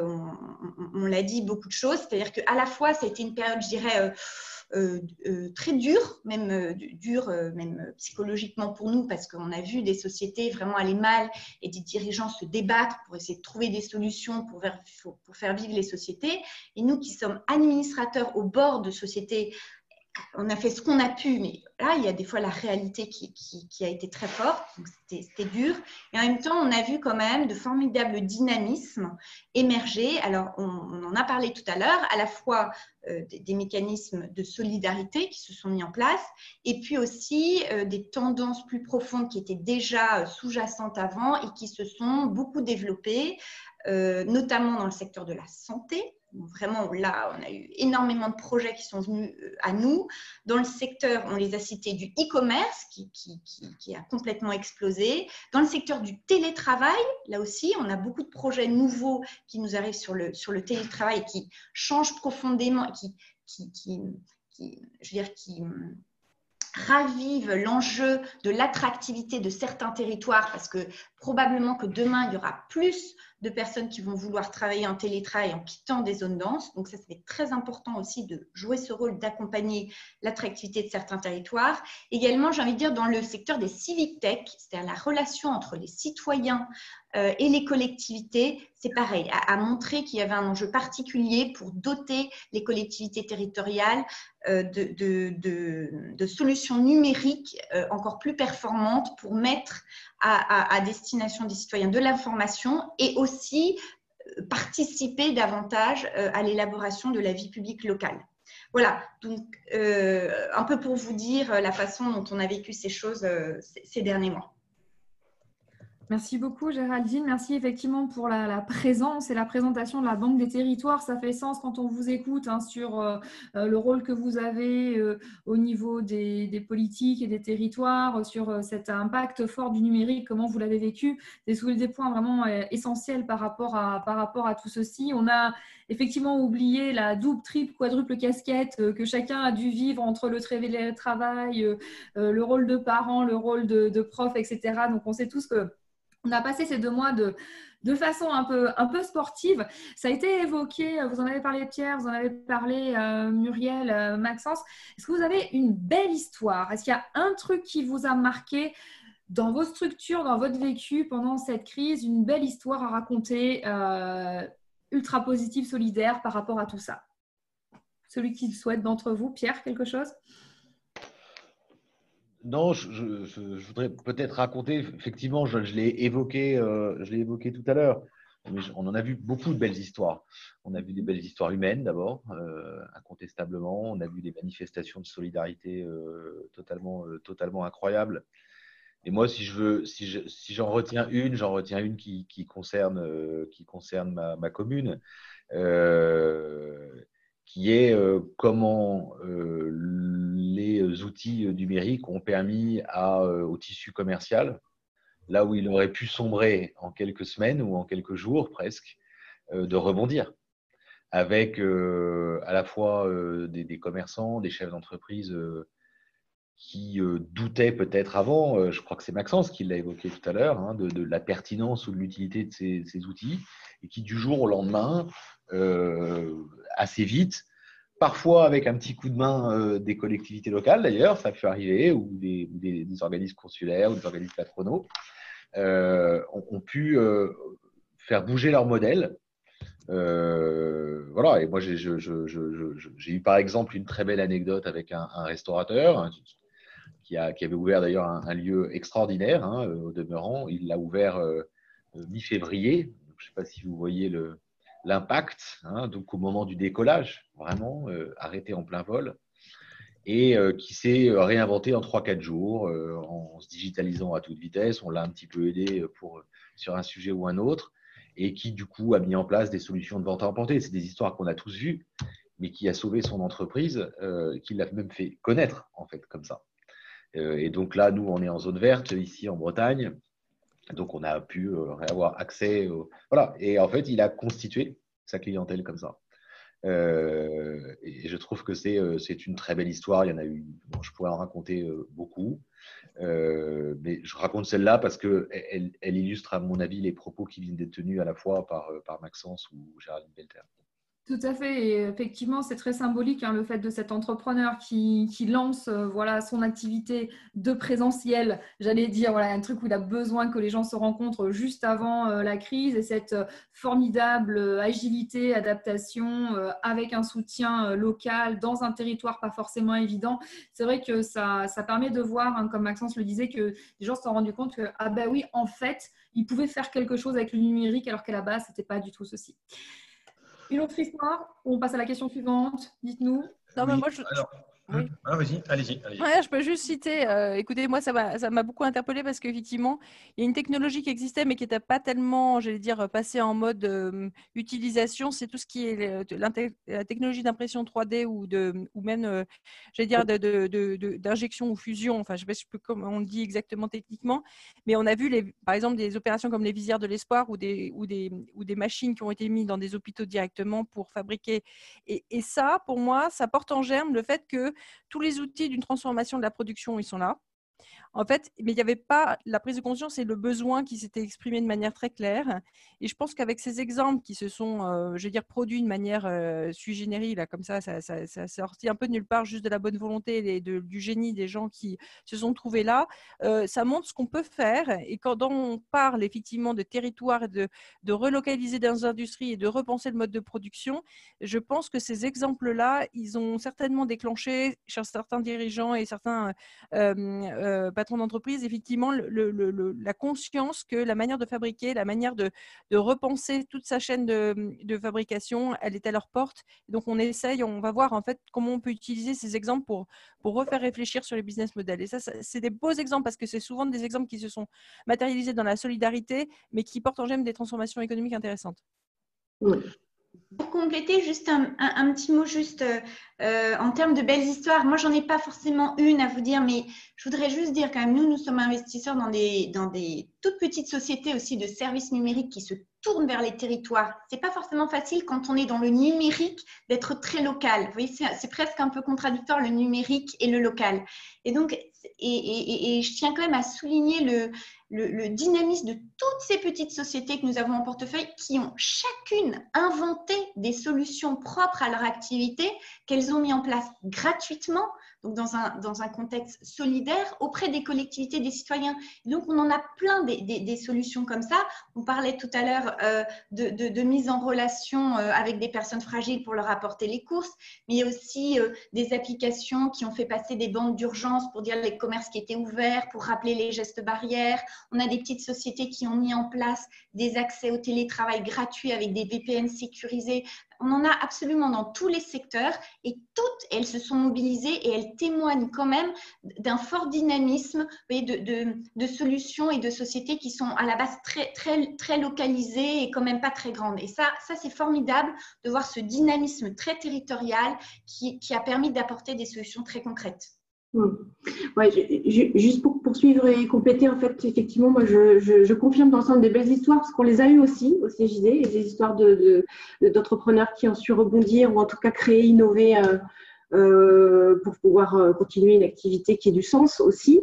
on, l'a dit beaucoup de choses. C'est-à-dire qu'à la fois, ça a été une période, je dirais très dur, même euh, dur, même psychologiquement pour nous, parce qu'on a vu des sociétés vraiment aller mal et des dirigeants se débattre pour essayer de trouver des solutions pour, pour faire vivre les sociétés. Et nous qui sommes administrateurs au bord de sociétés on a fait ce qu'on a pu, mais là, il y a des fois la réalité qui, a été très forte, donc c'était dur. Et en même temps, on a vu quand même de formidables dynamismes émerger. Alors, on, en a parlé tout à l'heure, à la fois euh, des, mécanismes de solidarité qui se sont mis en place, et puis aussi euh, des tendances plus profondes qui étaient déjà euh, sous-jacentes avant et qui se sont beaucoup développées, notamment dans le secteur de la santé Vraiment, là, on a eu énormément de projets qui sont venus euh, à nous. Dans le secteur, on les a cités du e-commerce qui, qui, a complètement explosé. Dans le secteur du télétravail, là aussi, on a beaucoup de projets nouveaux qui nous arrivent sur le, sur le télétravail qui changent profondément, qui, qui, je veux dire, qui ravive l'enjeu de l'attractivité de certains territoires parce que probablement que demain, il y aura plus de personnes qui vont vouloir travailler en télétravail en quittant des zones denses. Donc, ça, c'est très important aussi de jouer ce rôle d'accompagner l'attractivité de certains territoires. Également, j'ai envie de dire, dans le secteur des civic tech, c'est-à-dire la relation entre les citoyens euh, et les collectivités, c'est pareil, à, montrer qu'il y avait un enjeu particulier pour doter les collectivités territoriales euh, de, solutions numériques euh, encore plus performantes pour mettre à, destination des citoyens de l'information et aussi participer davantage à l'élaboration de la vie publique locale. Voilà, donc un peu pour vous dire la façon dont on a vécu ces choses ces derniers mois.
Merci beaucoup Géraldine. Merci effectivement pour la, présence et la présentation de la Banque des territoires. Ça fait sens quand on vous écoute hein, sur euh, euh, le rôle que vous avez euh, au niveau des, politiques et des territoires, sur cet impact fort du numérique, comment vous l'avez vécu. C'est des points vraiment essentiels par rapport, à, par rapport à tout ceci. On a effectivement oublié la double, triple, quadruple casquette que chacun a dû vivre entre le travail, le rôle de parent, le rôle de prof, etc. Donc on sait tous que on a passé ces deux mois de, de façon un peu, un peu sportive. Ça a été évoqué, vous en avez parlé Pierre, vous en avez parlé euh, Muriel, euh, Maxence. Est-ce que vous avez une belle histoire? Est-ce qu'il y a un truc qui vous a marqué dans vos structures, dans votre vécu pendant cette crise, une belle histoire à raconter, euh, ultra positive, solidaire par rapport à tout ça? Celui qui le souhaite d'entre vous, Pierre, quelque chose?
Non, je, voudrais peut-être raconter, effectivement, je, l'ai évoqué, euh, évoqué tout à l'heure. On en a vu beaucoup de belles histoires. On a vu des belles histoires humaines d'abord, euh, incontestablement. On a vu des manifestations de solidarité euh, totalement, totalement incroyables. Et moi, si je veux, si, j'en retiens une, j'en retiens une qui, concerne, qui concerne ma commune qui est euh, comment euh, les outils numériques ont permis à, euh, au tissu commercial, là où il aurait pu sombrer en quelques semaines ou en quelques jours presque, de rebondir. Avec à la fois des, commerçants, des chefs d'entreprise qui doutaient peut-être avant, je crois que c'est Maxence qui l'a évoqué tout à l'heure, hein, de, la pertinence ou de l'utilité de ces, outils, et qui du jour au lendemain, assez vite, parfois avec un petit coup de main euh, des collectivités locales d'ailleurs, ça peut arriver, ou des, organismes consulaires ou des organismes patronaux, euh, ont, pu euh, faire bouger leur modèle. voilà, et moi j'ai eu par exemple une très belle anecdote avec un, restaurateur hein, qui, avait ouvert d'ailleurs un, lieu extraordinaire hein, au demeurant. Il l'a ouvert mi-février. Je ne sais pas si vous voyez l'impact, hein, donc au moment du décollage, vraiment euh, arrêté en plein vol, et euh, qui s'est euh, réinventé en 3-4 jours en se digitalisant à toute vitesse. On l'a un petit peu aidé pour, sur un sujet ou un autre, et qui du coup a mis en place des solutions de vente à emporter. C'est des histoires qu'on a tous vues, mais qui a sauvé son entreprise, qui l'a même fait connaître en fait comme ça. Et donc là, nous, on est en zone verte ici en Bretagne. Donc, on a pu euh, avoir accès. Voilà. Et en fait, il a constitué sa clientèle comme ça. Euh, et je trouve que euh, c'est une très belle histoire. Il y en a eu, je pourrais en raconter beaucoup. mais je raconte celle-là parce qu'elle elle illustre, à mon avis, les propos qui viennent d'être tenus à la fois par, par Maxence ou Géraldine Belter.
Tout à fait. Effectivement, c'est très symbolique hein, le fait de cet entrepreneur qui, lance euh, voilà, son activité de présentiel. J'allais dire voilà, un truc où il a besoin que les gens se rencontrent juste avant euh, la crise et cette euh, formidable agilité, adaptation avec un soutien local dans un territoire pas forcément évident. C'est vrai que ça, ça, permet de voir, hein, comme Maxence le disait, que les gens se sont rendus compte que, ah ben oui, en fait, ils pouvaient faire quelque chose avec le numérique alors qu'à la base, ce n'était pas du tout ceci. Une autre histoire On passe à la question suivante. Dites-nous.
Non, mais moi, je, oui. Ah, vas-y, allez-y.
je peux juste citer, euh, écoutez, moi, ça m'a beaucoup interpellé parce qu'effectivement, il y a une technologie qui existait, mais qui n'était pas tellement, j'allais dire, passée en mode euh, utilisation. C'est tout ce qui est la technologie d'impression 3D ou, de, ou même, euh, j'allais dire, d'injection ou fusion. Enfin, je ne sais pas comment on dit exactement techniquement, mais on a vu, les, par exemple, des opérations comme les visières de l'espoir ou des, ou, des, ou des machines qui ont été mises dans des hôpitaux directement pour fabriquer. Et, et ça, pour moi, ça porte en germe le fait que tous les outils d'une transformation de la production, ils sont là. En fait, mais il n'y avait pas la prise de conscience et le besoin qui s'était exprimé de manière très claire. Et je pense qu'avec ces exemples qui se sont, euh, je veux dire, produits de manière euh, sui generis, là, comme ça, ça, ça, ça sorti un peu de nulle part, juste de la bonne volonté et de, du génie des gens qui se sont trouvés là, euh, ça montre ce qu'on peut faire. Et quand on parle effectivement de territoire, de, de relocaliser des industries et de repenser le mode de production, je pense que ces exemples-là, ils ont certainement déclenché chez certains dirigeants et certains patron d'entreprise, effectivement, la conscience que la manière de fabriquer, la manière de, repenser toute sa chaîne de, fabrication, elle est à leur porte. Donc, on essaye, on va voir en fait comment on peut utiliser ces exemples pour, pour refaire réfléchir sur les business models. Et ça, c'est des beaux exemples parce que c'est souvent des exemples qui se sont matérialisés dans la solidarité, mais qui portent en gemme des transformations économiques intéressantes.
Pour compléter, juste un, petit mot juste euh, en termes de belles histoires. Moi, j'en ai pas forcément une à vous dire, mais je voudrais juste dire quand même, nous, nous sommes investisseurs dans des, dans des toutes petites sociétés aussi de services numériques qui se tournent vers les territoires. C'est pas forcément facile quand on est dans le numérique d'être très local. Vous voyez, c'est presque un peu contradictoire le numérique et le local. Et donc, et, et je tiens quand même à souligner le, le, dynamisme de toutes ces petites sociétés que nous avons en portefeuille qui ont chacune inventé des solutions propres à leur activité qu'elles ont mis en place gratuitement donc dans un, dans contexte solidaire auprès des collectivités, des citoyens. donc, on en a plein des, solutions comme ça. On parlait tout à l'heure euh, de, mise en relation euh, avec des personnes fragiles pour leur apporter les courses, mais il y a aussi euh, des applications qui ont fait passer des bandes d'urgence pour dire les commerces qui étaient ouverts, pour rappeler les gestes barrières. On a des petites sociétés qui ont mis en place des accès au télétravail gratuits avec des VPN sécurisés on en a absolument dans tous les secteurs et toutes, elles se sont mobilisées et elles témoignent quand même d'un fort dynamisme de, de, solutions et de sociétés qui sont à la base très, très, localisées et quand même pas très grandes. Et ça, ça c'est formidable de voir ce dynamisme très territorial qui a permis d'apporter des solutions très concrètes.
Hmm. Ouais, juste pour poursuivre et compléter, en fait, effectivement, moi, je, confirme l'ensemble des belles histoires parce qu'on les a eues aussi au CJD, et des histoires d'entrepreneurs de, qui ont su rebondir ou en tout cas créer, innover euh, pour pouvoir continuer une activité qui ait du sens aussi.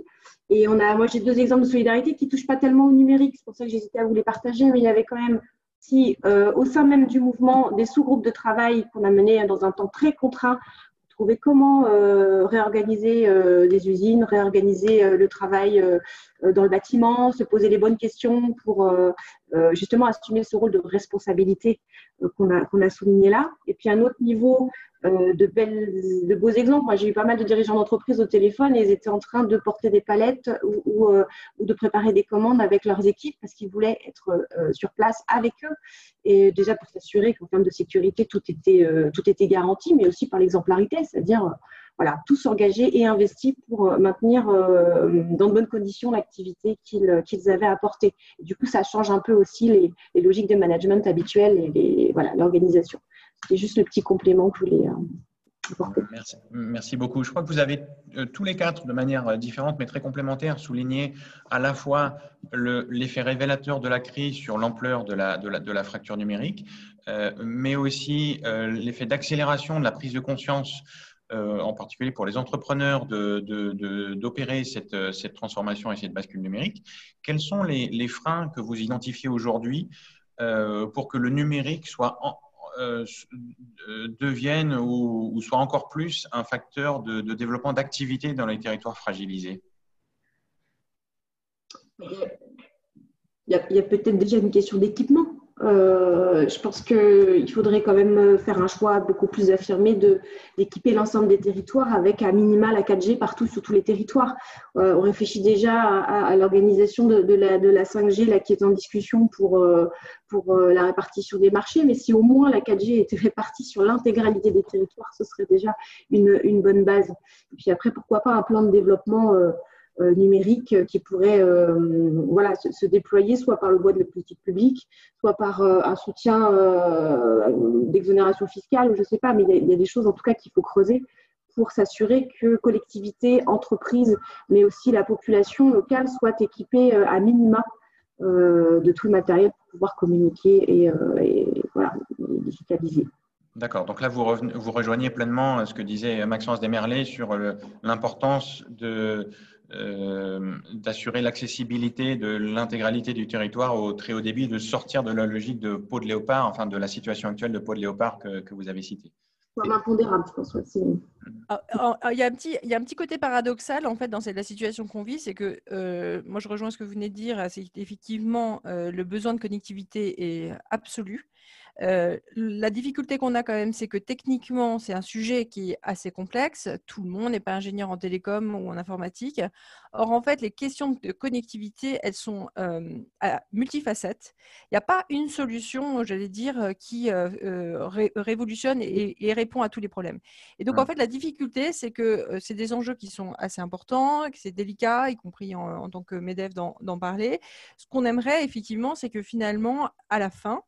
Et on a, moi, j'ai deux exemples de solidarité qui touchent pas tellement au numérique. C'est pour ça que j'hésitais à vous les partager, mais il y avait quand même si au sein même du mouvement des sous-groupes de travail qu'on a menés dans un temps très contraint trouver comment euh, réorganiser euh, des usines, réorganiser euh, le travail dans le bâtiment, se poser les bonnes questions pour justement assumer ce rôle de responsabilité qu'on a, qu'on a souligné là. Et puis un autre niveau euh, de, belles, de beaux exemples. Moi, j'ai eu pas mal de dirigeants d'entreprise au téléphone et ils étaient en train de porter des palettes ou, euh, de préparer des commandes avec leurs équipes parce qu'ils voulaient être euh, sur place avec eux. Et déjà pour s'assurer qu'en termes de sécurité, tout était, garanti, mais aussi par l'exemplarité, c'est-à-dire voilà, tous engagés et investis pour maintenir dans de bonnes conditions l'activité qu'ils avaient apportée. Du coup, ça change un peu aussi les, les logiques de management habituelles et l'organisation. C'est juste le petit complément que je voulais euh, apporter.
Merci, beaucoup. Je crois que vous avez euh, tous les quatre, de manière euh, différente mais très complémentaire, souligné à la fois l'effet révélateur de la crise sur l'ampleur de la, fracture numérique, mais aussi l'effet d'accélération de la prise de conscience en particulier pour les entrepreneurs, d'opérer cette, transformation et cette bascule numérique. Quels sont les, les freins que vous identifiez aujourd'hui pour que le numérique soit en, euh, euh, deviennent ou, ou, soient encore plus un facteur de, développement d'activité dans les territoires fragilisés
Il y a, a peut-être déjà une question d'équipement. Euh, je pense qu'il faudrait quand même faire un choix beaucoup plus affirmé d'équiper l'ensemble des territoires avec un minima la 4G partout sur tous les territoires. Euh, on réfléchit déjà à, l'organisation de, la, de, la, 5G là, qui est en discussion pour, euh, pour la répartition des marchés, mais si au moins la 4G était répartie sur l'intégralité des territoires, ce serait déjà une, une, bonne base. Et puis après, pourquoi pas un plan de développement numérique qui pourrait euh, voilà, se, déployer soit par le bois de la politique publique, soit par euh, un soutien d'exonération fiscale, je ne sais pas, mais il y, a, des choses en tout cas qu'il faut creuser pour s'assurer que collectivités, entreprises, mais aussi la population locale soient équipées à minima de tout le matériel pour pouvoir communiquer et, voilà, digitaliser.
D'accord. Donc là, vous, vous, rejoignez pleinement ce que disait Maxence Desmerlet sur l'importance de, euh, d'assurer l'accessibilité de l'intégralité du territoire au très haut débit, de sortir de la logique de peau de léopard, enfin de la situation actuelle de peau de léopard que, que vous avez citée.
impondérable, je pense aussi.
Ah, ah, il y, a un petit, il y a un petit côté paradoxal en fait dans la situation qu'on vit, c'est que euh, moi je rejoins ce que vous venez de dire, c'est effectivement euh, le besoin de connectivité est absolu. Euh, la difficulté qu'on a quand même, c'est que techniquement, c'est un sujet qui est assez complexe. Tout le monde n'est pas ingénieur en télécom ou en informatique. Or, en fait, les questions de connectivité, elles sont euh, multifacettes. Il n'y a pas une solution, j'allais dire, qui euh, révolutionne et, répond à tous les problèmes. Et donc, en fait, la difficulté, c'est que c'est des enjeux qui sont assez importants, que c'est délicat, y compris en, en tant que MEDEF d'en parler. Ce qu'on aimerait, effectivement, c'est que finalement, à la fin,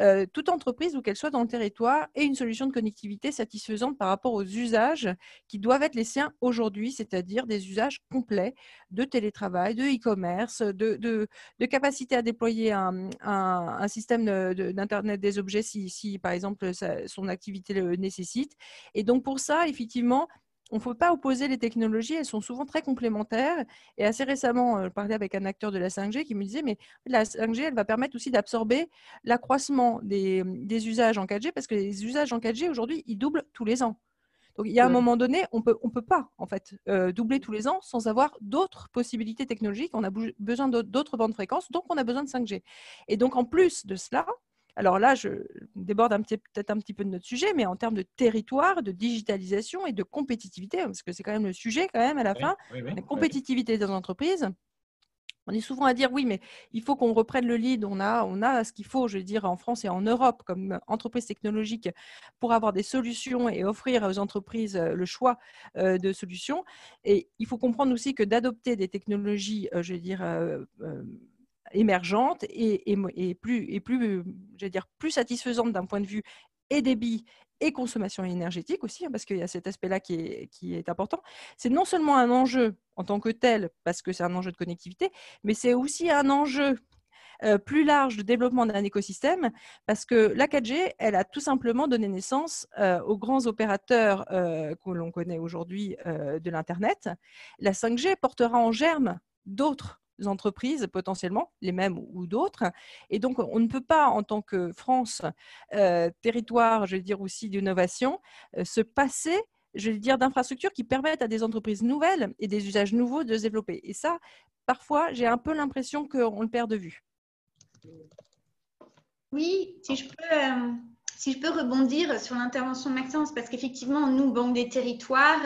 euh, toute entreprise, où qu'elle soit dans le territoire, ait une solution de connectivité satisfaisante par rapport aux usages qui doivent être les siens aujourd'hui, c'est-à-dire des usages complets de télétravail, de e-commerce, de, capacité à déployer un, système d'Internet des objets si, par exemple, son activité le nécessite. Et donc, pour ça, effectivement, on ne faut pas opposer les technologies, elles sont souvent très complémentaires. Et assez récemment, euh, je parlais avec un acteur de la 5G qui me disait, mais la 5G, elle va permettre aussi d'absorber l'accroissement des, usages en 4G, parce que les usages en 4G, aujourd'hui, ils doublent tous les ans. Donc, il y a un moment donné, on peut, ne peut pas, en fait, euh, doubler tous les ans sans avoir d'autres possibilités technologiques. On a besoin d'autres bandes de fréquences, donc on a besoin de 5G. Et donc, en plus de cela, alors là, je déborde peut-être un petit peu de notre sujet, mais en termes de territoire, de digitalisation et de compétitivité, parce que c'est quand même le sujet quand même à la fin, la compétitivité des entreprises. On est souvent à dire oui, mais il faut qu'on reprenne le lead. On a, on a ce qu'il faut, je veux dire, en France et en Europe comme entreprise technologique pour avoir des solutions et offrir aux entreprises euh, le choix euh, de solutions. Et il faut comprendre aussi que d'adopter des technologies, euh, je veux dire, émergente et, et, plus, satisfaisante d'un point de vue et débit et consommation énergétique aussi, hein, parce qu'il y a cet aspect-là qui est, qui est important. C'est non seulement un enjeu en tant que tel, parce que c'est un enjeu de connectivité, mais c'est aussi un enjeu plus large de développement d'un écosystème, parce que la 4G, elle a tout simplement donné naissance aux grands opérateurs que l'on connaît aujourd'hui de l'Internet. La 5G portera en germe d'autres entreprises potentiellement, les mêmes ou d'autres. Et donc, on ne peut pas, en tant que France, euh, territoire, je vais dire aussi d'innovation, euh, se passer je vais dire, d'infrastructures qui permettent à des entreprises nouvelles et des usages nouveaux de se développer. Et ça, parfois, j'ai un peu l'impression qu'on le perd de vue.
Oui, si je peux, euh, si je peux rebondir sur l'intervention de Maxence, parce qu'effectivement, nous, Banque des Territoires,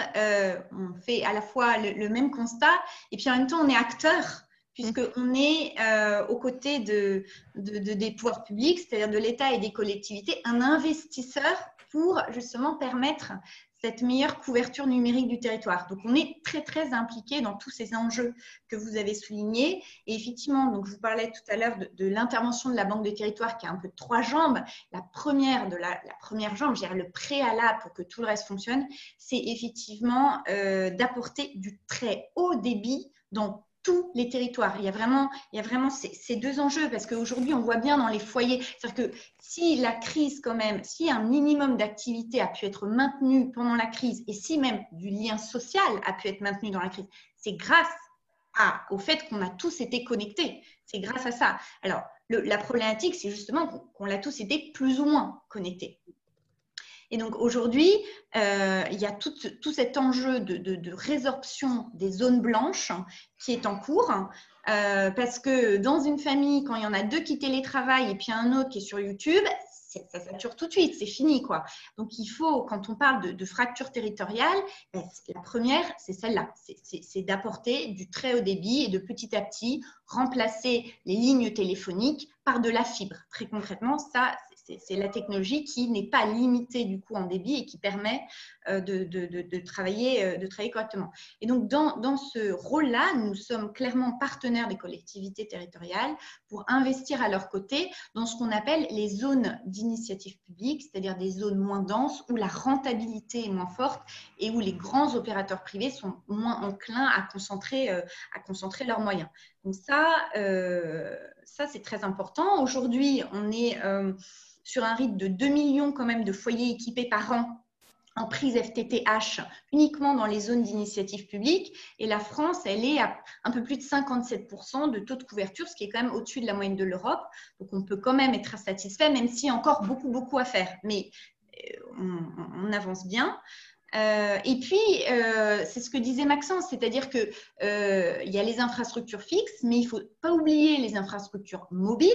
on fait à la fois le, même constat et puis en même temps, on est acteur puisqu'on est euh, aux côtés de, des pouvoirs publics, c'est-à-dire de l'État et des collectivités, un investisseur pour justement permettre cette meilleure couverture numérique du territoire. Donc, on est très, très impliqué dans tous ces enjeux que vous avez soulignés. Et effectivement, donc, je vous parlais tout à l'heure de, l'intervention de la Banque des territoires qui a un peu trois jambes. La première, de la, première jambe, je le préalable pour que tout le reste fonctionne, c'est effectivement euh, d'apporter du très haut débit dans tous les territoires. Il y a vraiment, il y a vraiment ces, deux enjeux parce qu'aujourd'hui, on voit bien dans les foyers, c'est-à-dire que si la crise quand même, si un minimum d'activité a pu être maintenu pendant la crise et si même du lien social a pu être maintenu dans la crise, c'est grâce au fait qu'on a tous été connectés. C'est grâce à ça. Alors, la problématique, c'est justement qu'on l'a tous été plus ou moins connectés. Et donc aujourd'hui, euh, il y a tout, cet enjeu de, résorption des zones blanches qui est en cours. Euh, parce que dans une famille, quand il y en a deux qui télétravaillent et puis un autre qui est sur YouTube, ça sature tout de suite, c'est fini quoi. Donc il faut, quand on parle de, fracture territoriale, ben, la première, c'est celle-là, c'est d'apporter du très haut débit et de petit à petit remplacer les lignes téléphoniques par de la fibre. Très concrètement, ça, c'est la technologie qui n'est pas limitée du coup en débit et qui permet euh, de, travailler, euh, de travailler correctement. Et donc, dans, ce rôle-là, nous sommes clairement partenaires des collectivités territoriales pour investir à leur côté dans ce qu'on appelle les zones d'initiative publique, c'est-à-dire des zones moins denses où la rentabilité est moins forte et où les grands opérateurs privés sont moins enclins à concentrer, euh, leurs moyens. Donc ça, ça c'est très important. Aujourd'hui, on est sur un rythme de 2 millions quand même de foyers équipés par an en prise FTTH uniquement dans les zones d'initiative publique. Et la France, elle est à un peu plus de 57% de taux de couverture, ce qui est quand même au-dessus de la moyenne de l'Europe. Donc on peut quand même être satisfait, même s'il y a encore beaucoup, beaucoup à faire. Mais euh, on, avance bien. Euh, et puis, euh, c'est ce que disait Maxence, c'est-à-dire qu'il il y a les infrastructures fixes, mais il ne faut pas oublier les infrastructures mobiles.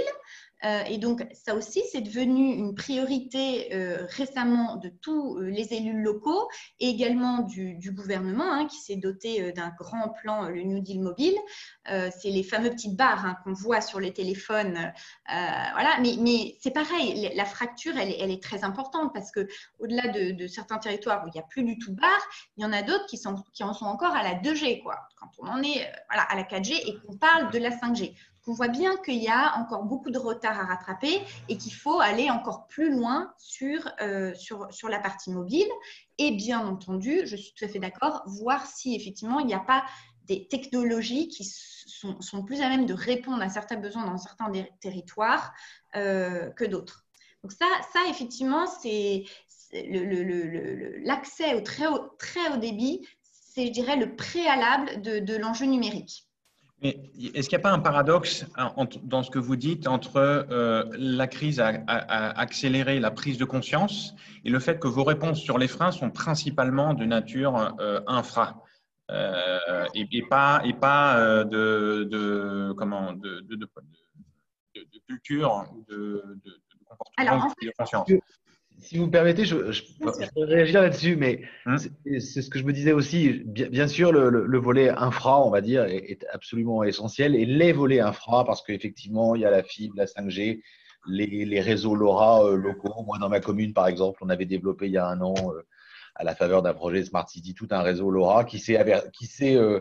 Euh, et donc, ça aussi, c'est devenu une priorité euh, récemment de tous euh, les élus locaux et également du, gouvernement hein, qui s'est doté d'un grand plan, le New Deal mobile. c'est les fameux petites barres hein, qu'on voit sur les téléphones. voilà, mais, c'est pareil, la fracture, elle, est très importante parce que au-delà de, certains territoires où il n'y a plus du tout de barres, il y en a d'autres qui, en sont encore à la 2G, quoi, quand on en est à la 4G et qu'on parle de la 5G on voit bien qu'il y a encore beaucoup de retard à rattraper et qu'il faut aller encore plus loin sur, euh, sur, la partie mobile. Et bien entendu, je suis tout à fait d'accord, voir si effectivement il n'y a pas des technologies qui sont, plus à même de répondre à certains besoins dans certains territoires euh, que d'autres. Donc ça, effectivement, c'est l'accès au très haut, débit, c'est, je dirais, le préalable de l'enjeu numérique.
Mais est-ce qu'il n'y a pas un paradoxe hein, dans ce que vous dites entre euh, la crise a, accéléré la prise de conscience et le fait que vos réponses sur les freins sont principalement de nature euh, infra euh, et, pas, et pas de, de, comment, de, de, de, culture ou de, comportement de conscience?
Si vous me permettez, je, je, peux réagir là-dessus, mais hein c'est ce que je me disais aussi. Bien, sûr, le, volet infra, on va dire, est, absolument essentiel. Et les volets infra, parce qu'effectivement, il y a la fibre, la 5G, les, réseaux LoRa euh, locaux. Moi, dans ma commune, par exemple, on avait développé il y a un an, euh, à la faveur d'un projet Smart City, tout un réseau LoRa qui s'est avéré, euh,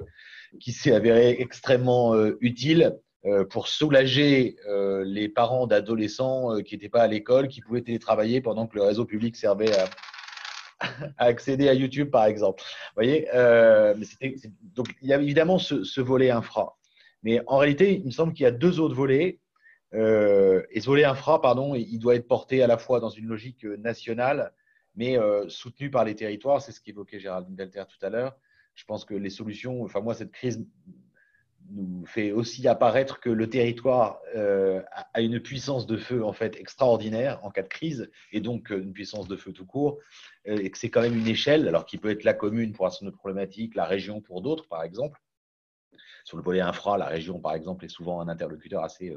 avéré, extrêmement utile euh, pour soulager euh, les parents d'adolescents euh, qui n'étaient pas à l'école, qui pouvaient télétravailler pendant que le réseau public servait à, accéder à YouTube, par exemple. Vous voyez Donc, il y a évidemment ce, volet infra. Mais en réalité, il me semble qu'il y a deux autres volets. et ce volet infra, pardon, il doit être porté à la fois dans une logique nationale, mais soutenu par les territoires. C'est ce qu'évoquait Géraldine Delter tout à l'heure. Je pense que les solutions, enfin moi, cette crise nous fait aussi apparaître que le territoire euh, a une puissance de feu en fait extraordinaire en cas de crise et donc euh, une puissance de feu tout court euh, et que c'est quand même une échelle alors qui peut être la commune pour un certain nombre de problématiques, la région pour d'autres par exemple. Sur le volet infra, la région par exemple est souvent un interlocuteur assez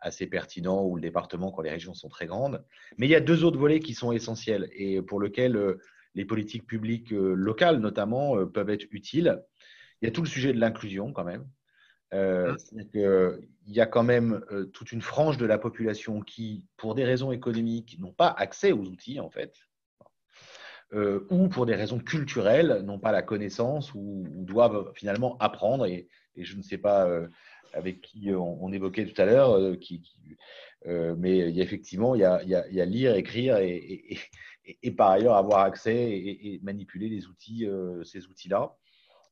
assez pertinent ou le département quand les régions sont très grandes. Mais il y a deux autres volets qui sont essentiels et pour lesquels les politiques publiques locales notamment peuvent être utiles. Il y a tout le sujet de l'inclusion quand même. Euh, hein? il y a quand même euh, toute une frange de la population qui, pour des raisons économiques, n'ont pas accès aux outils, en fait, euh, ou pour des raisons culturelles, n'ont pas la connaissance ou, doivent finalement apprendre. Et, je ne sais pas avec qui on, évoquait tout à l'heure, qui, mais il y a effectivement, il y a, il y a, lire, écrire et, et, par ailleurs avoir accès et, manipuler les outils, ces outils-là,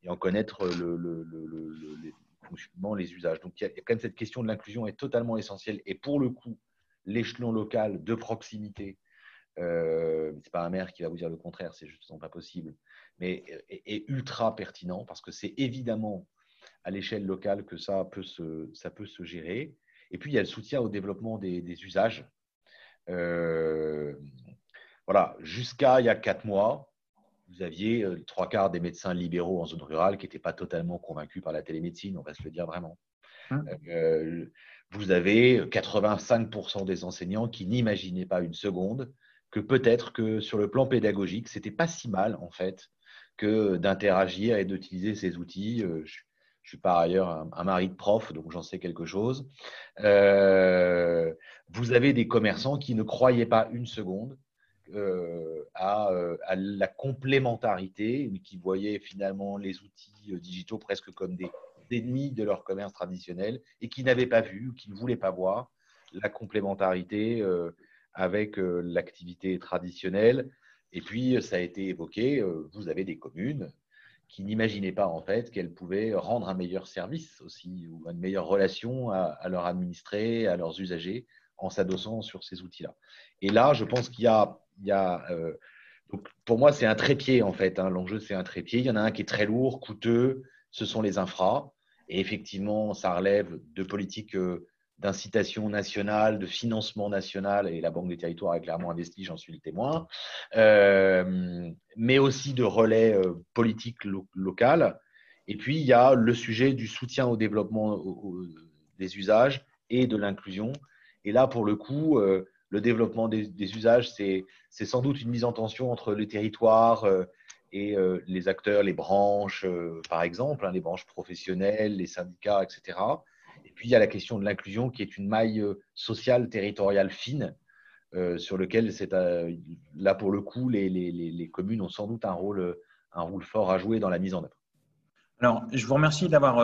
et en connaître le, le, le, fonctionnement, les usages. Donc, il y, a, quand même cette question de l'inclusion est totalement essentielle. Et pour le coup, l'échelon local de proximité, euh, ce n'est pas un maire qui va vous dire le contraire, c'est justement pas possible, mais est, ultra pertinent parce que c'est évidemment à l'échelle locale que ça peut, se, ça peut se gérer. Et puis, il y a le soutien au développement des, usages. Euh, voilà, jusqu'à il y a quatre mois, vous aviez euh, trois quarts des médecins libéraux en zone rurale qui n'étaient pas totalement convaincus par la télémédecine, on va se le dire vraiment. Hein euh, vous avez 85% des enseignants qui n'imaginaient pas une seconde que peut-être que sur le plan pédagogique, c'était pas si mal en fait que d'interagir et d'utiliser ces outils. Euh, je, suis par ailleurs un, mari de prof, donc j'en sais quelque chose. vous avez des commerçants qui ne croyaient pas une seconde euh, euh, à, la complémentarité, qui voyaient finalement les outils euh, digitaux presque comme des ennemis de leur commerce traditionnel et qui n'avaient pas vu, qui ne voulaient pas voir la complémentarité avec l'activité traditionnelle. Et puis, ça a été évoqué, vous avez des communes qui n'imaginaient pas en fait qu'elles pouvaient rendre un meilleur service aussi ou une meilleure relation à, à leurs administrés, à leurs usagers en s'adossant sur ces outils-là. Et là, je pense qu'il y a il y a, euh, pour moi, c'est un trépied en fait. Hein. L'enjeu, c'est un trépied. Il y en a un qui est très lourd, coûteux, ce sont les infras. Et effectivement, ça relève de politiques euh, d'incitation nationale, de financement national, et la Banque des territoires a clairement investi, j'en suis le témoin, euh, mais aussi de relais politiques local. Et puis, il y a le sujet du soutien au développement des usages et de l'inclusion. Et là, pour le coup, le développement des, usages, c'est sans doute une mise en tension entre les territoires euh, et euh, les acteurs, les branches, euh, par exemple, hein, les branches professionnelles, les syndicats, etc. Et puis, il y a la question de l'inclusion qui est une maille sociale territoriale fine sur lequel là pour le coup les, communes ont sans doute un rôle fort à jouer dans la mise en œuvre.
Alors, je vous remercie d'avoir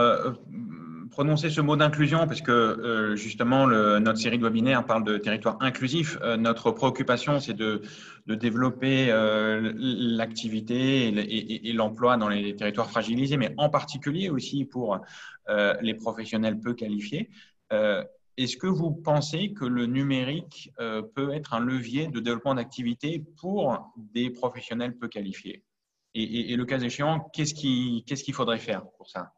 prononcer ce mot d'inclusion parce que euh, justement notre série de webinaires parle de territoire inclusif. Euh, notre préoccupation, c'est de, développer euh, l'activité et, l'emploi dans les territoires fragilisés, mais en particulier aussi pour les professionnels peu qualifiés. Est-ce que vous pensez que le numérique peut être un levier de développement d'activité pour des professionnels peu qualifiés? Et, le cas échéant, qu'est-ce qu'il faudrait faire pour ça?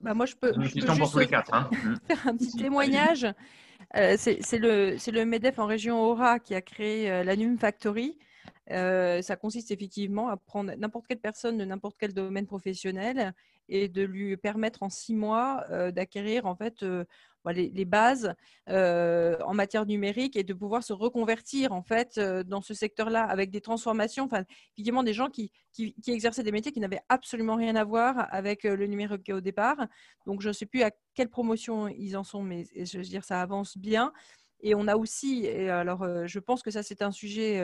Bah, moi, je peux, juste hein. faire un petit témoignage. Euh, c'est le, le, MEDEF en région Aura qui a créé euh, l'Anum Factory. Euh, ça consiste effectivement à prendre n'importe quelle personne de n'importe quel domaine professionnel et de lui permettre en six mois d'acquérir en fait les, bases en matière numérique et de pouvoir se reconvertir en fait dans ce secteur-là avec des transformations. Enfin, évidemment, des gens qui, qui, exerçaient des métiers qui n'avaient absolument rien à voir avec le numérique au départ. Donc, je ne sais plus à quelle promotion ils en sont, mais je veux dire, ça avance bien. Et on a aussi, alors je pense que ça c'est un sujet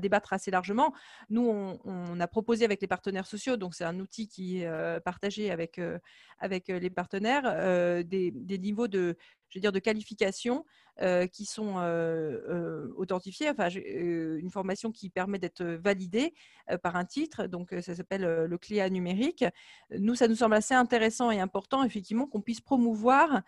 débattre assez largement. Nous, on, a proposé avec les partenaires sociaux, donc c'est un outil qui est euh, partagé avec, euh, euh, les partenaires, des, niveaux de, je veux dire, de qualifications euh, qui sont euh, euh, authentifiées, enfin, une formation qui permet d'être validée par un titre, donc ça s'appelle le CLIA numérique. Nous, ça nous semble assez intéressant et important, effectivement, qu'on puisse promouvoir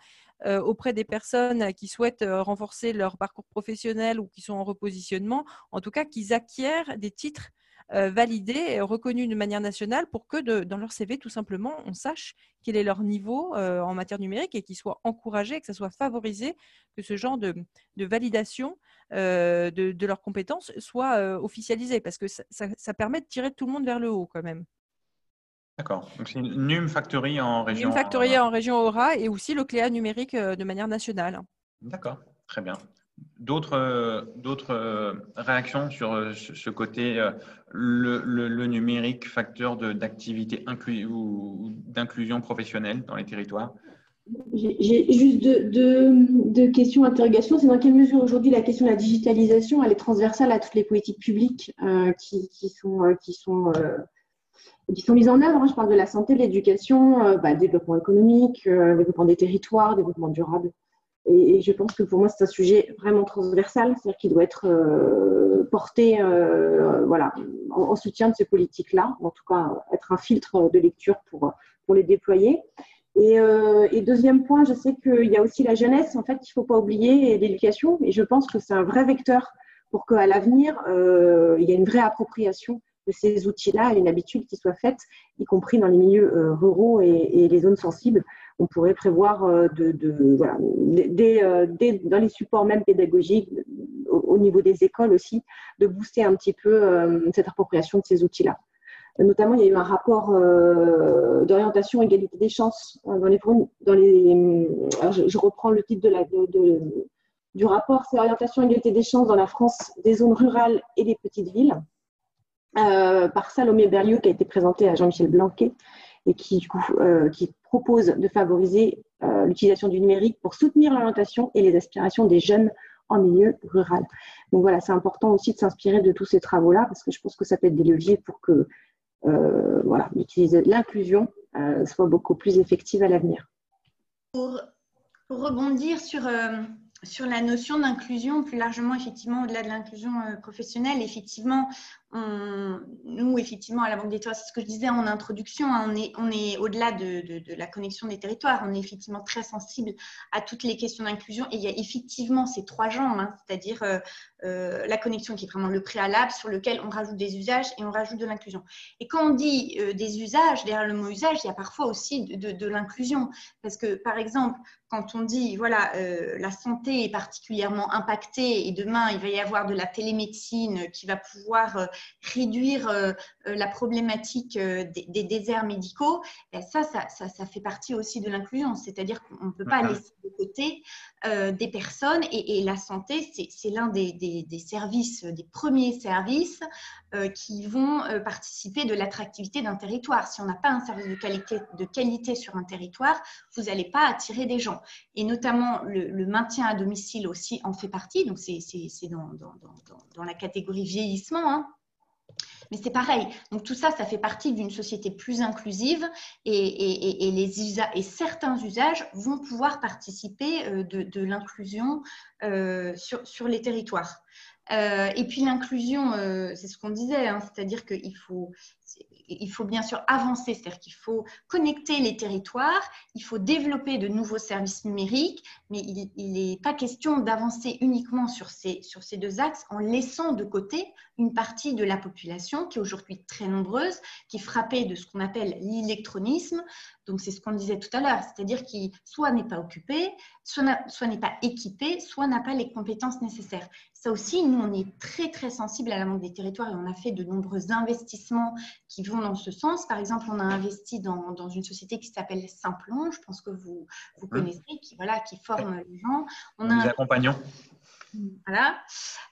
auprès des personnes qui souhaitent renforcer leur parcours professionnel ou qui sont en repositionnement, en tout cas qu'ils acquièrent des titres euh, validés et reconnus de manière nationale pour que dans leur CV, tout simplement, on sache quel est leur niveau euh, en matière numérique et qu'ils soient encouragés, que ça soit favorisé, que ce genre de, validation euh, de, leurs compétences soit officialisé, parce que ça, permet de tirer tout le monde vers le haut quand même.
D'accord. Donc c'est une NUM Factory en région.
NUM Factory en région Aura et aussi le CLEA numérique de manière nationale.
D'accord, très bien. D'autres, d'autres réactions sur ce côté, euh, le, numérique facteur d'activité ou d'inclusion professionnelle dans les territoires?
J'ai juste deux, questions, interrogations. C'est dans quelle mesure aujourd'hui la question de la digitalisation, elle est transversale à toutes les politiques publiques euh, qui, sont, euh, qui, sont, qui sont mises en œuvre. Hein? Je parle de la santé, de l'éducation, bah, développement économique, développement des territoires, développement durable. Et, je pense que pour moi, c'est un sujet vraiment transversal, c'est-à-dire qu'il doit être euh, porté euh, voilà, en, soutien de ces politiques-là, en tout cas être un filtre de lecture pour, pour les déployer. Et, euh, et deuxième point, je sais qu'il y a aussi la jeunesse, en fait, il ne faut pas oublier, l'éducation, et je pense que c'est un vrai vecteur pour qu'à l'avenir, il y ait une vraie appropriation de ces outils-là une habitude qui soit faite, y compris dans les milieux ruraux et, les zones sensibles on pourrait prévoir euh, de, voilà, euh, dans les supports même pédagogiques, au, niveau des écoles aussi, de booster un petit peu euh, cette appropriation de ces outils-là. Notamment, il y a eu un rapport d'orientation égalité des chances dans les, dans les je, reprends le titre de la, du rapport, c'est orientation égalité des chances dans la France des zones rurales et des petites villes, par Salomé Berlieu, qui a été présenté à Jean-Michel Blanquet et qui, qui propose de favoriser euh, l'utilisation du numérique pour soutenir l'orientation et les aspirations des jeunes en milieu rural. Donc voilà, c'est important aussi de s'inspirer de tous ces travaux-là parce que je pense que ça peut être des leviers pour que euh, voilà, l'inclusion euh, soit beaucoup plus effective à l'avenir.
Pour, pour, rebondir sur sur la notion d'inclusion, plus largement, effectivement, au-delà de l'inclusion professionnelle, effectivement, nous, effectivement, à la Banque des Territoires, c'est ce que je disais en introduction, hein, on est, on est au-delà de, la connexion des territoires, on est effectivement très sensible à toutes les questions d'inclusion. Et il y a effectivement ces trois jambes, hein, c'est-à-dire euh, euh, la connexion qui est vraiment le préalable sur lequel on rajoute des usages et on rajoute de l'inclusion. Et quand on dit euh, des usages, derrière le mot usage, il y a parfois aussi de, l'inclusion. Parce que, par exemple, quand on dit, voilà, la santé est particulièrement impactée et demain, il va y avoir de la télémédecine qui va pouvoir réduire euh, euh, la problématique euh, des, déserts médicaux, ben ça, ça, ça, fait partie aussi de l'inclusion. C'est-à-dire qu'on ne peut pas laisser de côté des personnes et, la santé, c'est l'un des, des, services, des premiers services qui vont participer de l'attractivité d'un territoire. Si on n'a pas un service de qualité, de qualité sur un territoire, vous n'allez pas attirer des gens. Et notamment, le, maintien à domicile aussi en fait partie. Donc, c'est dans, dans, dans, dans, la catégorie vieillissement. Hein. Mais c'est pareil. Donc tout ça, ça fait partie d'une société plus inclusive et, les et certains usages vont pouvoir participer euh, de, l'inclusion euh, sur, les territoires. Euh, et puis l'inclusion, c'est ce qu'on disait, hein, c'est-à-dire qu'il faut, il faut bien sûr avancer, c'est-à-dire qu'il faut connecter les territoires, il faut développer de nouveaux services numériques, mais il n'est pas question d'avancer uniquement sur ces, deux axes en laissant de côté une partie de la population qui est aujourd'hui très nombreuse, qui est frappée de ce qu'on appelle l'électronisme. Donc c'est ce qu'on disait tout à l'heure, c'est-à-dire qui soit n'est pas occupé, soit n'est pas équipé, soit n'a pas les compétences nécessaires. Ça aussi, nous, on est très très sensible à la manque des territoires et on a fait de nombreux investissements qui vont dans ce sens. Par exemple, on a investi dans, dans une société qui s'appelle Simplon, je pense que vous, vous mmh. connaissez, qui, voilà, qui forme les gens.
On Nous a accompagnons.
Voilà.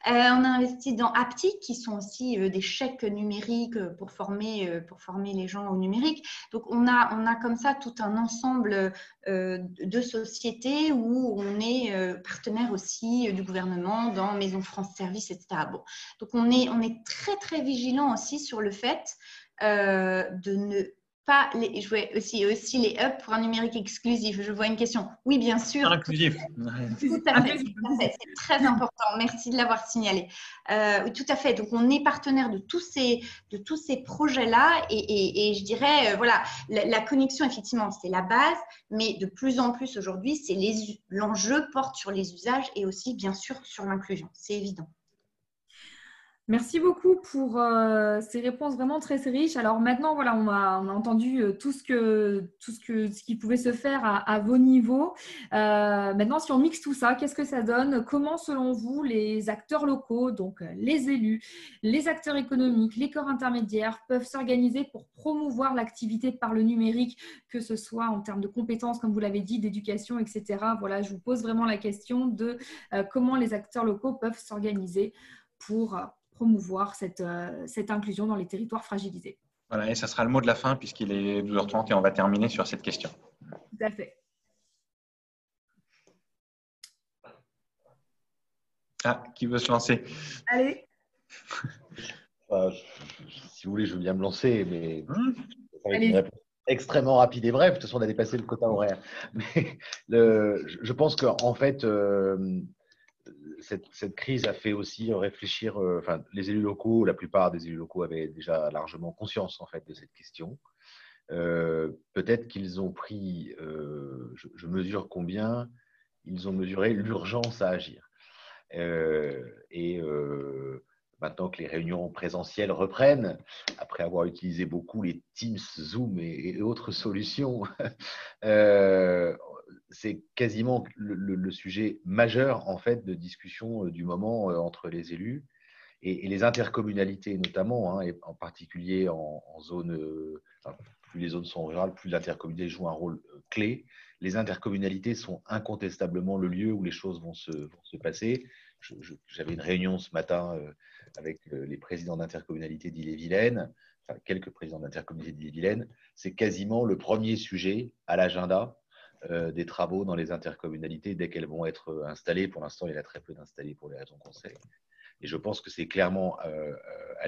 Euh, on a investi dans Aptic, qui sont aussi euh, des chèques numériques pour former, euh, pour former les gens au numérique. Donc, on a, on a comme ça tout un ensemble de sociétés où on est partenaire aussi du gouvernement dans Maison France Service, etc. Bon. Donc, on est, on est très, très vigilant aussi sur le fait de ne pas les, jouer aussi, aussi les up pour un numérique exclusif Je vois une question. Oui, bien sûr.
Inclusif.
Tout à fait. C'est très important. Merci de l'avoir signalé. Euh, tout à fait. Donc, on est partenaire de tous ces, de tous ces projets-là. Et, et, je dirais, euh, voilà, la, connexion, effectivement, c'est la base. Mais de plus en plus aujourd'hui, c'est l'enjeu porte sur les usages et aussi, bien sûr, sur l'inclusion. C'est évident.
Merci beaucoup pour euh, ces réponses vraiment très, riches. Alors maintenant, voilà, on a, entendu euh, tout ce que tout ce que ce qui pouvait se faire à, vos niveaux. Euh, maintenant, si on mixe tout ça, qu'est-ce que ça donne? Comment, selon vous, les acteurs locaux, donc les élus, les acteurs économiques, les corps intermédiaires, peuvent s'organiser pour promouvoir l'activité par le numérique, que ce soit en termes de compétences, comme vous l'avez dit, d'éducation, etc. Voilà, je vous pose vraiment la question de comment les acteurs locaux peuvent s'organiser pour promouvoir cette, euh, cette inclusion dans les territoires fragilisés.
Voilà, et ça sera le mot de la fin puisqu'il est 12h30 et on va terminer sur cette question.
Tout à fait.
Ah, qui veut se lancer?
Allez.
si vous voulez, je veux bien me lancer, mais hum. extrêmement rapide et bref. De toute façon, on a dépassé le quota horaire. Mais le, je pense qu'en fait, euh, cette, crise a fait aussi réfléchir, euh, enfin, les élus locaux, la plupart des élus locaux avaient déjà largement conscience en fait de cette question. Euh, peut-être qu'ils ont pris, euh, je, mesure combien, ils ont mesuré l'urgence à agir. et maintenant que les réunions présentielles reprennent, après avoir utilisé beaucoup les Teams, Zoom et, et autres solutions, c'est quasiment le, sujet majeur en fait de discussion euh, du moment euh, entre les élus et, les intercommunalités notamment, hein, et en particulier en, zone, euh, plus les zones sont rurales, plus l'intercommunalité joue un rôle clé. Les intercommunalités sont incontestablement le lieu où les choses vont se, passer. J'avais une réunion ce matin avec les présidents d'intercommunalités d'Ille-et-Vilaine, enfin, quelques présidents d'intercommunalités d'Ille-et-Vilaine. C'est quasiment le premier sujet à l'agenda des travaux dans les intercommunalités dès qu'elles vont être euh, installées. Pour l'instant, il y en a très peu d'installés pour les raisons qu'on sait. Et je pense que c'est clairement euh, à,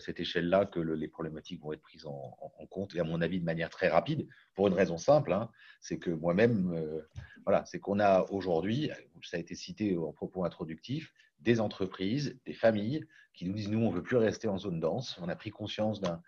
cette échelle-là que les problématiques vont être prises en, compte, et à mon avis de manière très rapide, pour une raison simple, hein, c'est que moi-même, voilà, c'est qu'on a aujourd'hui, ça a été cité en propos introductifs, des entreprises, des familles qui nous disent, nous, on ne veut plus rester en zone dense, on a pris conscience d'un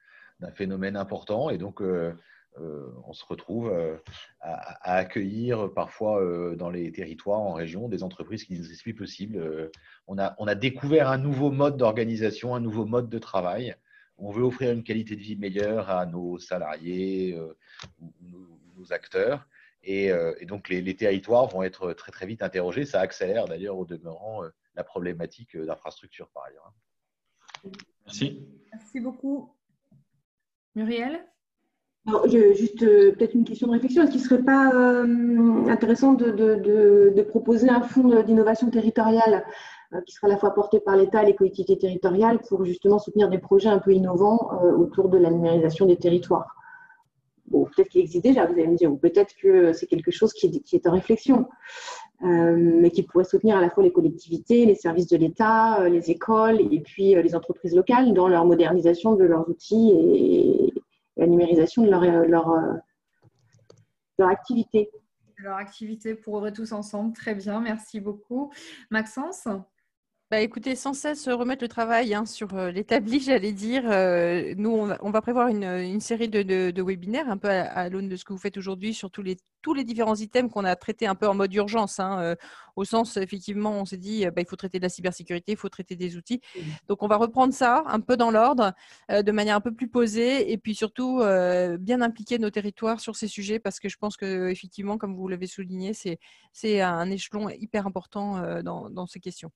phénomène important, et donc euh, on se retrouve euh, à, accueillir parfois euh, dans les territoires, en région, des entreprises qui disent c'est plus possible. on, a, on a découvert un nouveau mode d'organisation, un nouveau mode de travail. On veut offrir une qualité de vie meilleure à nos salariés, nos, acteurs. Et, donc les, les, territoires vont être très très vite interrogés. Ça accélère d'ailleurs au demeurant la problématique d'infrastructure par ailleurs.
Merci.
Merci beaucoup. Muriel?
Juste euh, peut-être une question de réflexion. Est-ce qu'il ne serait pas euh, intéressant de, proposer un fonds d'innovation territoriale euh, qui sera à la fois porté par l'État et les collectivités territoriales pour justement soutenir des projets un peu innovants autour de la numérisation des territoires? Bon, peut-être qu'il existe déjà, vous allez me dire, ou peut-être que c'est quelque chose qui est, en réflexion, mais qui pourrait soutenir à la fois les collectivités, les services de l'État, les écoles et puis les entreprises locales dans leur modernisation de leurs outils et, la numérisation de leur, euh, leur, euh, leur activité.
Leur activité pour œuvrer tous ensemble. Très bien, merci beaucoup. Maxence?
Bah, écoutez, sans cesse remettre le travail hein, sur euh, l'établi, j'allais dire. Euh, nous, on va, prévoir une, série de, webinaires un peu à, l'aune de ce que vous faites aujourd'hui sur tous les, tous les différents items qu'on a traités un peu en mode urgence. Hein, euh, au sens, effectivement, on s'est dit, bah, il faut traiter de la cybersécurité, il faut traiter des outils. Donc, on va reprendre ça un peu dans l'ordre, de manière un peu plus posée, et puis surtout bien impliquer nos territoires sur ces sujets, parce que je pense que, effectivement, comme vous l'avez souligné, c'est un échelon hyper important dans ces questions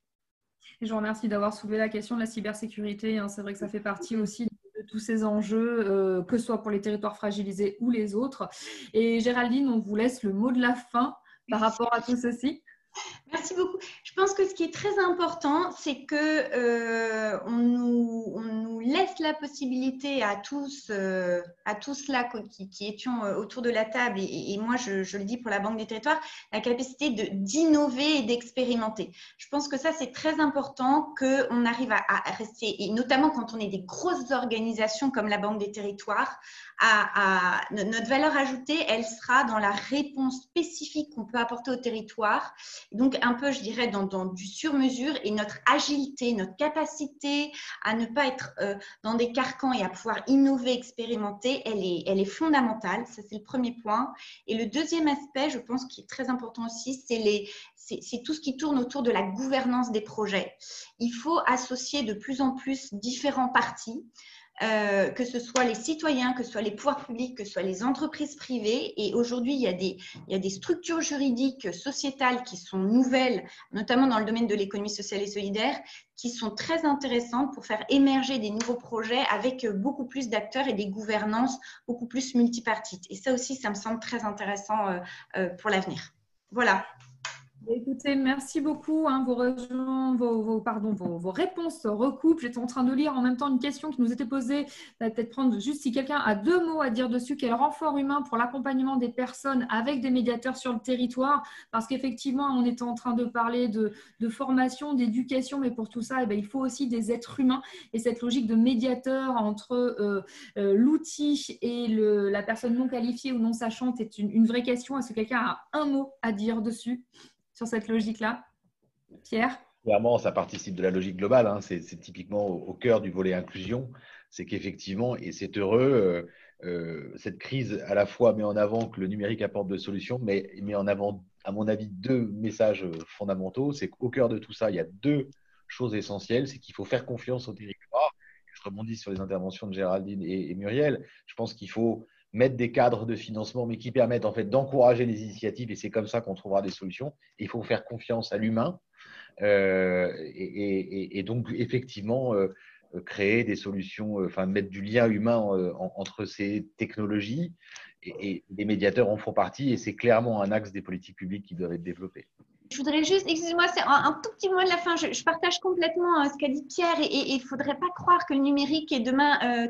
je vous remercie d'avoir soulevé la question de la cybersécurité. Hein. C'est vrai que ça fait partie aussi de tous ces enjeux, euh, que ce soit pour les territoires fragilisés ou les autres. Et Géraldine, on vous laisse le mot de la fin par rapport à tout ceci.
Merci beaucoup. Je pense que ce qui est très important, c'est que euh, on, nous, laisse la possibilité à tous, euh, à tous là qui, étions euh, autour de la table, et, moi je, le dis pour la Banque des Territoires, la capacité d'innover et d'expérimenter. Je pense que ça c'est très important qu'on arrive à, rester, et notamment quand on est des grosses organisations comme la Banque des Territoires, notre valeur ajoutée, elle sera dans la réponse spécifique qu'on peut apporter au territoire. Donc, un peu, je dirais, dans, du sur-mesure et notre agilité, notre capacité à ne pas être euh, dans des carcans et à pouvoir innover, expérimenter, elle est, elle est fondamentale. Ça, c'est le premier point. Et le deuxième aspect, je pense, qui est très important aussi, c'est les, c'est tout ce qui tourne autour de la gouvernance des projets. Il faut associer de plus en plus différents partis. Euh, que ce soit les citoyens, que ce soit les pouvoirs publics, que ce soit les entreprises privées. Et aujourd'hui, il, y a des, structures juridiques sociétales qui sont nouvelles, notamment dans le domaine de l'économie sociale et solidaire, qui sont très intéressantes pour faire émerger des nouveaux projets avec beaucoup plus d'acteurs et des gouvernances beaucoup plus multipartites. Et ça aussi, ça me semble très intéressant euh, euh, pour l'avenir. Voilà.
Écoutez, merci beaucoup. Hein, vos, vos, pardon, vos, réponses recoupent. J'étais en train de lire en même temps une question qui nous était posée. Peut-être prendre juste si quelqu'un a deux mots à dire dessus. Quel renfort humain pour l'accompagnement des personnes avec des médiateurs sur le territoire? Parce qu'effectivement, on était en train de parler de, formation, d'éducation, mais pour tout ça, eh bien, il faut aussi des êtres humains. Et cette logique de médiateur entre euh, euh, l'outil et la personne non qualifiée ou non sachante est une vraie question. Est-ce que quelqu'un a un mot à dire dessus? Sur cette logique-là Pierre?
Clairement, ça participe de la logique globale. Hein. C'est typiquement au, cœur du volet inclusion. C'est qu'effectivement, et c'est heureux, euh, euh, cette crise à la fois met en avant que le numérique apporte des solutions, mais met en avant, à mon avis, deux messages fondamentaux. C'est qu'au cœur de tout ça, il y a deux choses essentielles. C'est qu'il faut faire confiance au territoire. Je rebondis sur les interventions de Géraldine et Muriel. Je pense qu'il faut mettre des cadres de financement, mais qui permettent en fait d'encourager les initiatives, et c'est comme ça qu'on trouvera des solutions. Il faut faire confiance à l'humain, euh, et, donc effectivement euh, créer des solutions, euh, enfin mettre du lien humain entre ces technologies, et, les médiateurs en font partie, et c'est clairement un axe des politiques publiques qui doivent être développées.
Je voudrais juste, excusez-moi, c'est un, tout petit mot de la fin. Je, partage complètement ce qu'a dit Pierre et il ne faudrait pas croire que le numérique est demain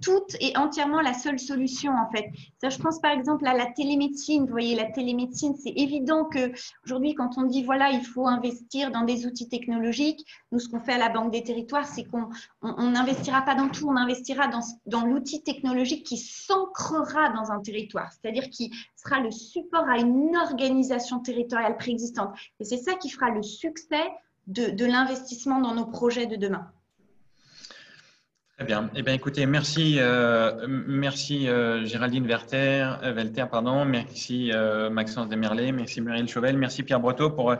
toute et entièrement la seule solution en fait. Ça, je pense par exemple à la télémédecine. Vous voyez, la télémédecine, c'est évident que aujourd'hui, quand on dit voilà, il faut investir dans des outils technologiques, nous, ce qu'on fait à la Banque des Territoires, c'est qu'on n'investira pas dans tout, on investira dans, dans l'outil technologique qui s'ancrera dans un territoire, c'est-à-dire qui sera le support à une organisation territoriale préexistante. Et c'est ça qui fera le succès de, de l'investissement dans nos projets de demain.
Très bien. Eh bien, écoutez, merci, euh, merci euh, Géraldine Werther, euh, pardon, merci Maxence Desmerlet, merci Muriel Chauvel, merci Pierre Breteau pour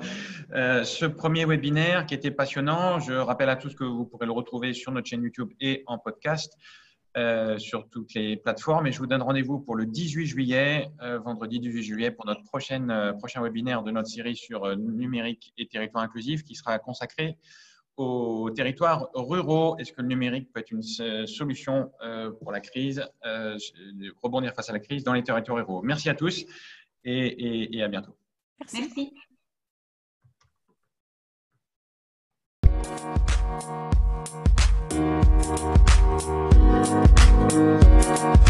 ce premier webinaire qui était passionnant. Je rappelle à tous que vous pourrez le retrouver sur notre chaîne YouTube et en podcast sur toutes les plateformes. Et je vous donne rendez-vous pour le 18 juillet, vendredi 18 juillet, pour notre prochain webinaire de notre série sur numérique et territoire inclusif qui sera consacré aux territoires ruraux. Est-ce que le numérique peut être une solution euh, pour la crise, euh, rebondir face à la crise dans les territoires ruraux? Merci à tous et, à bientôt.
Merci. Merci.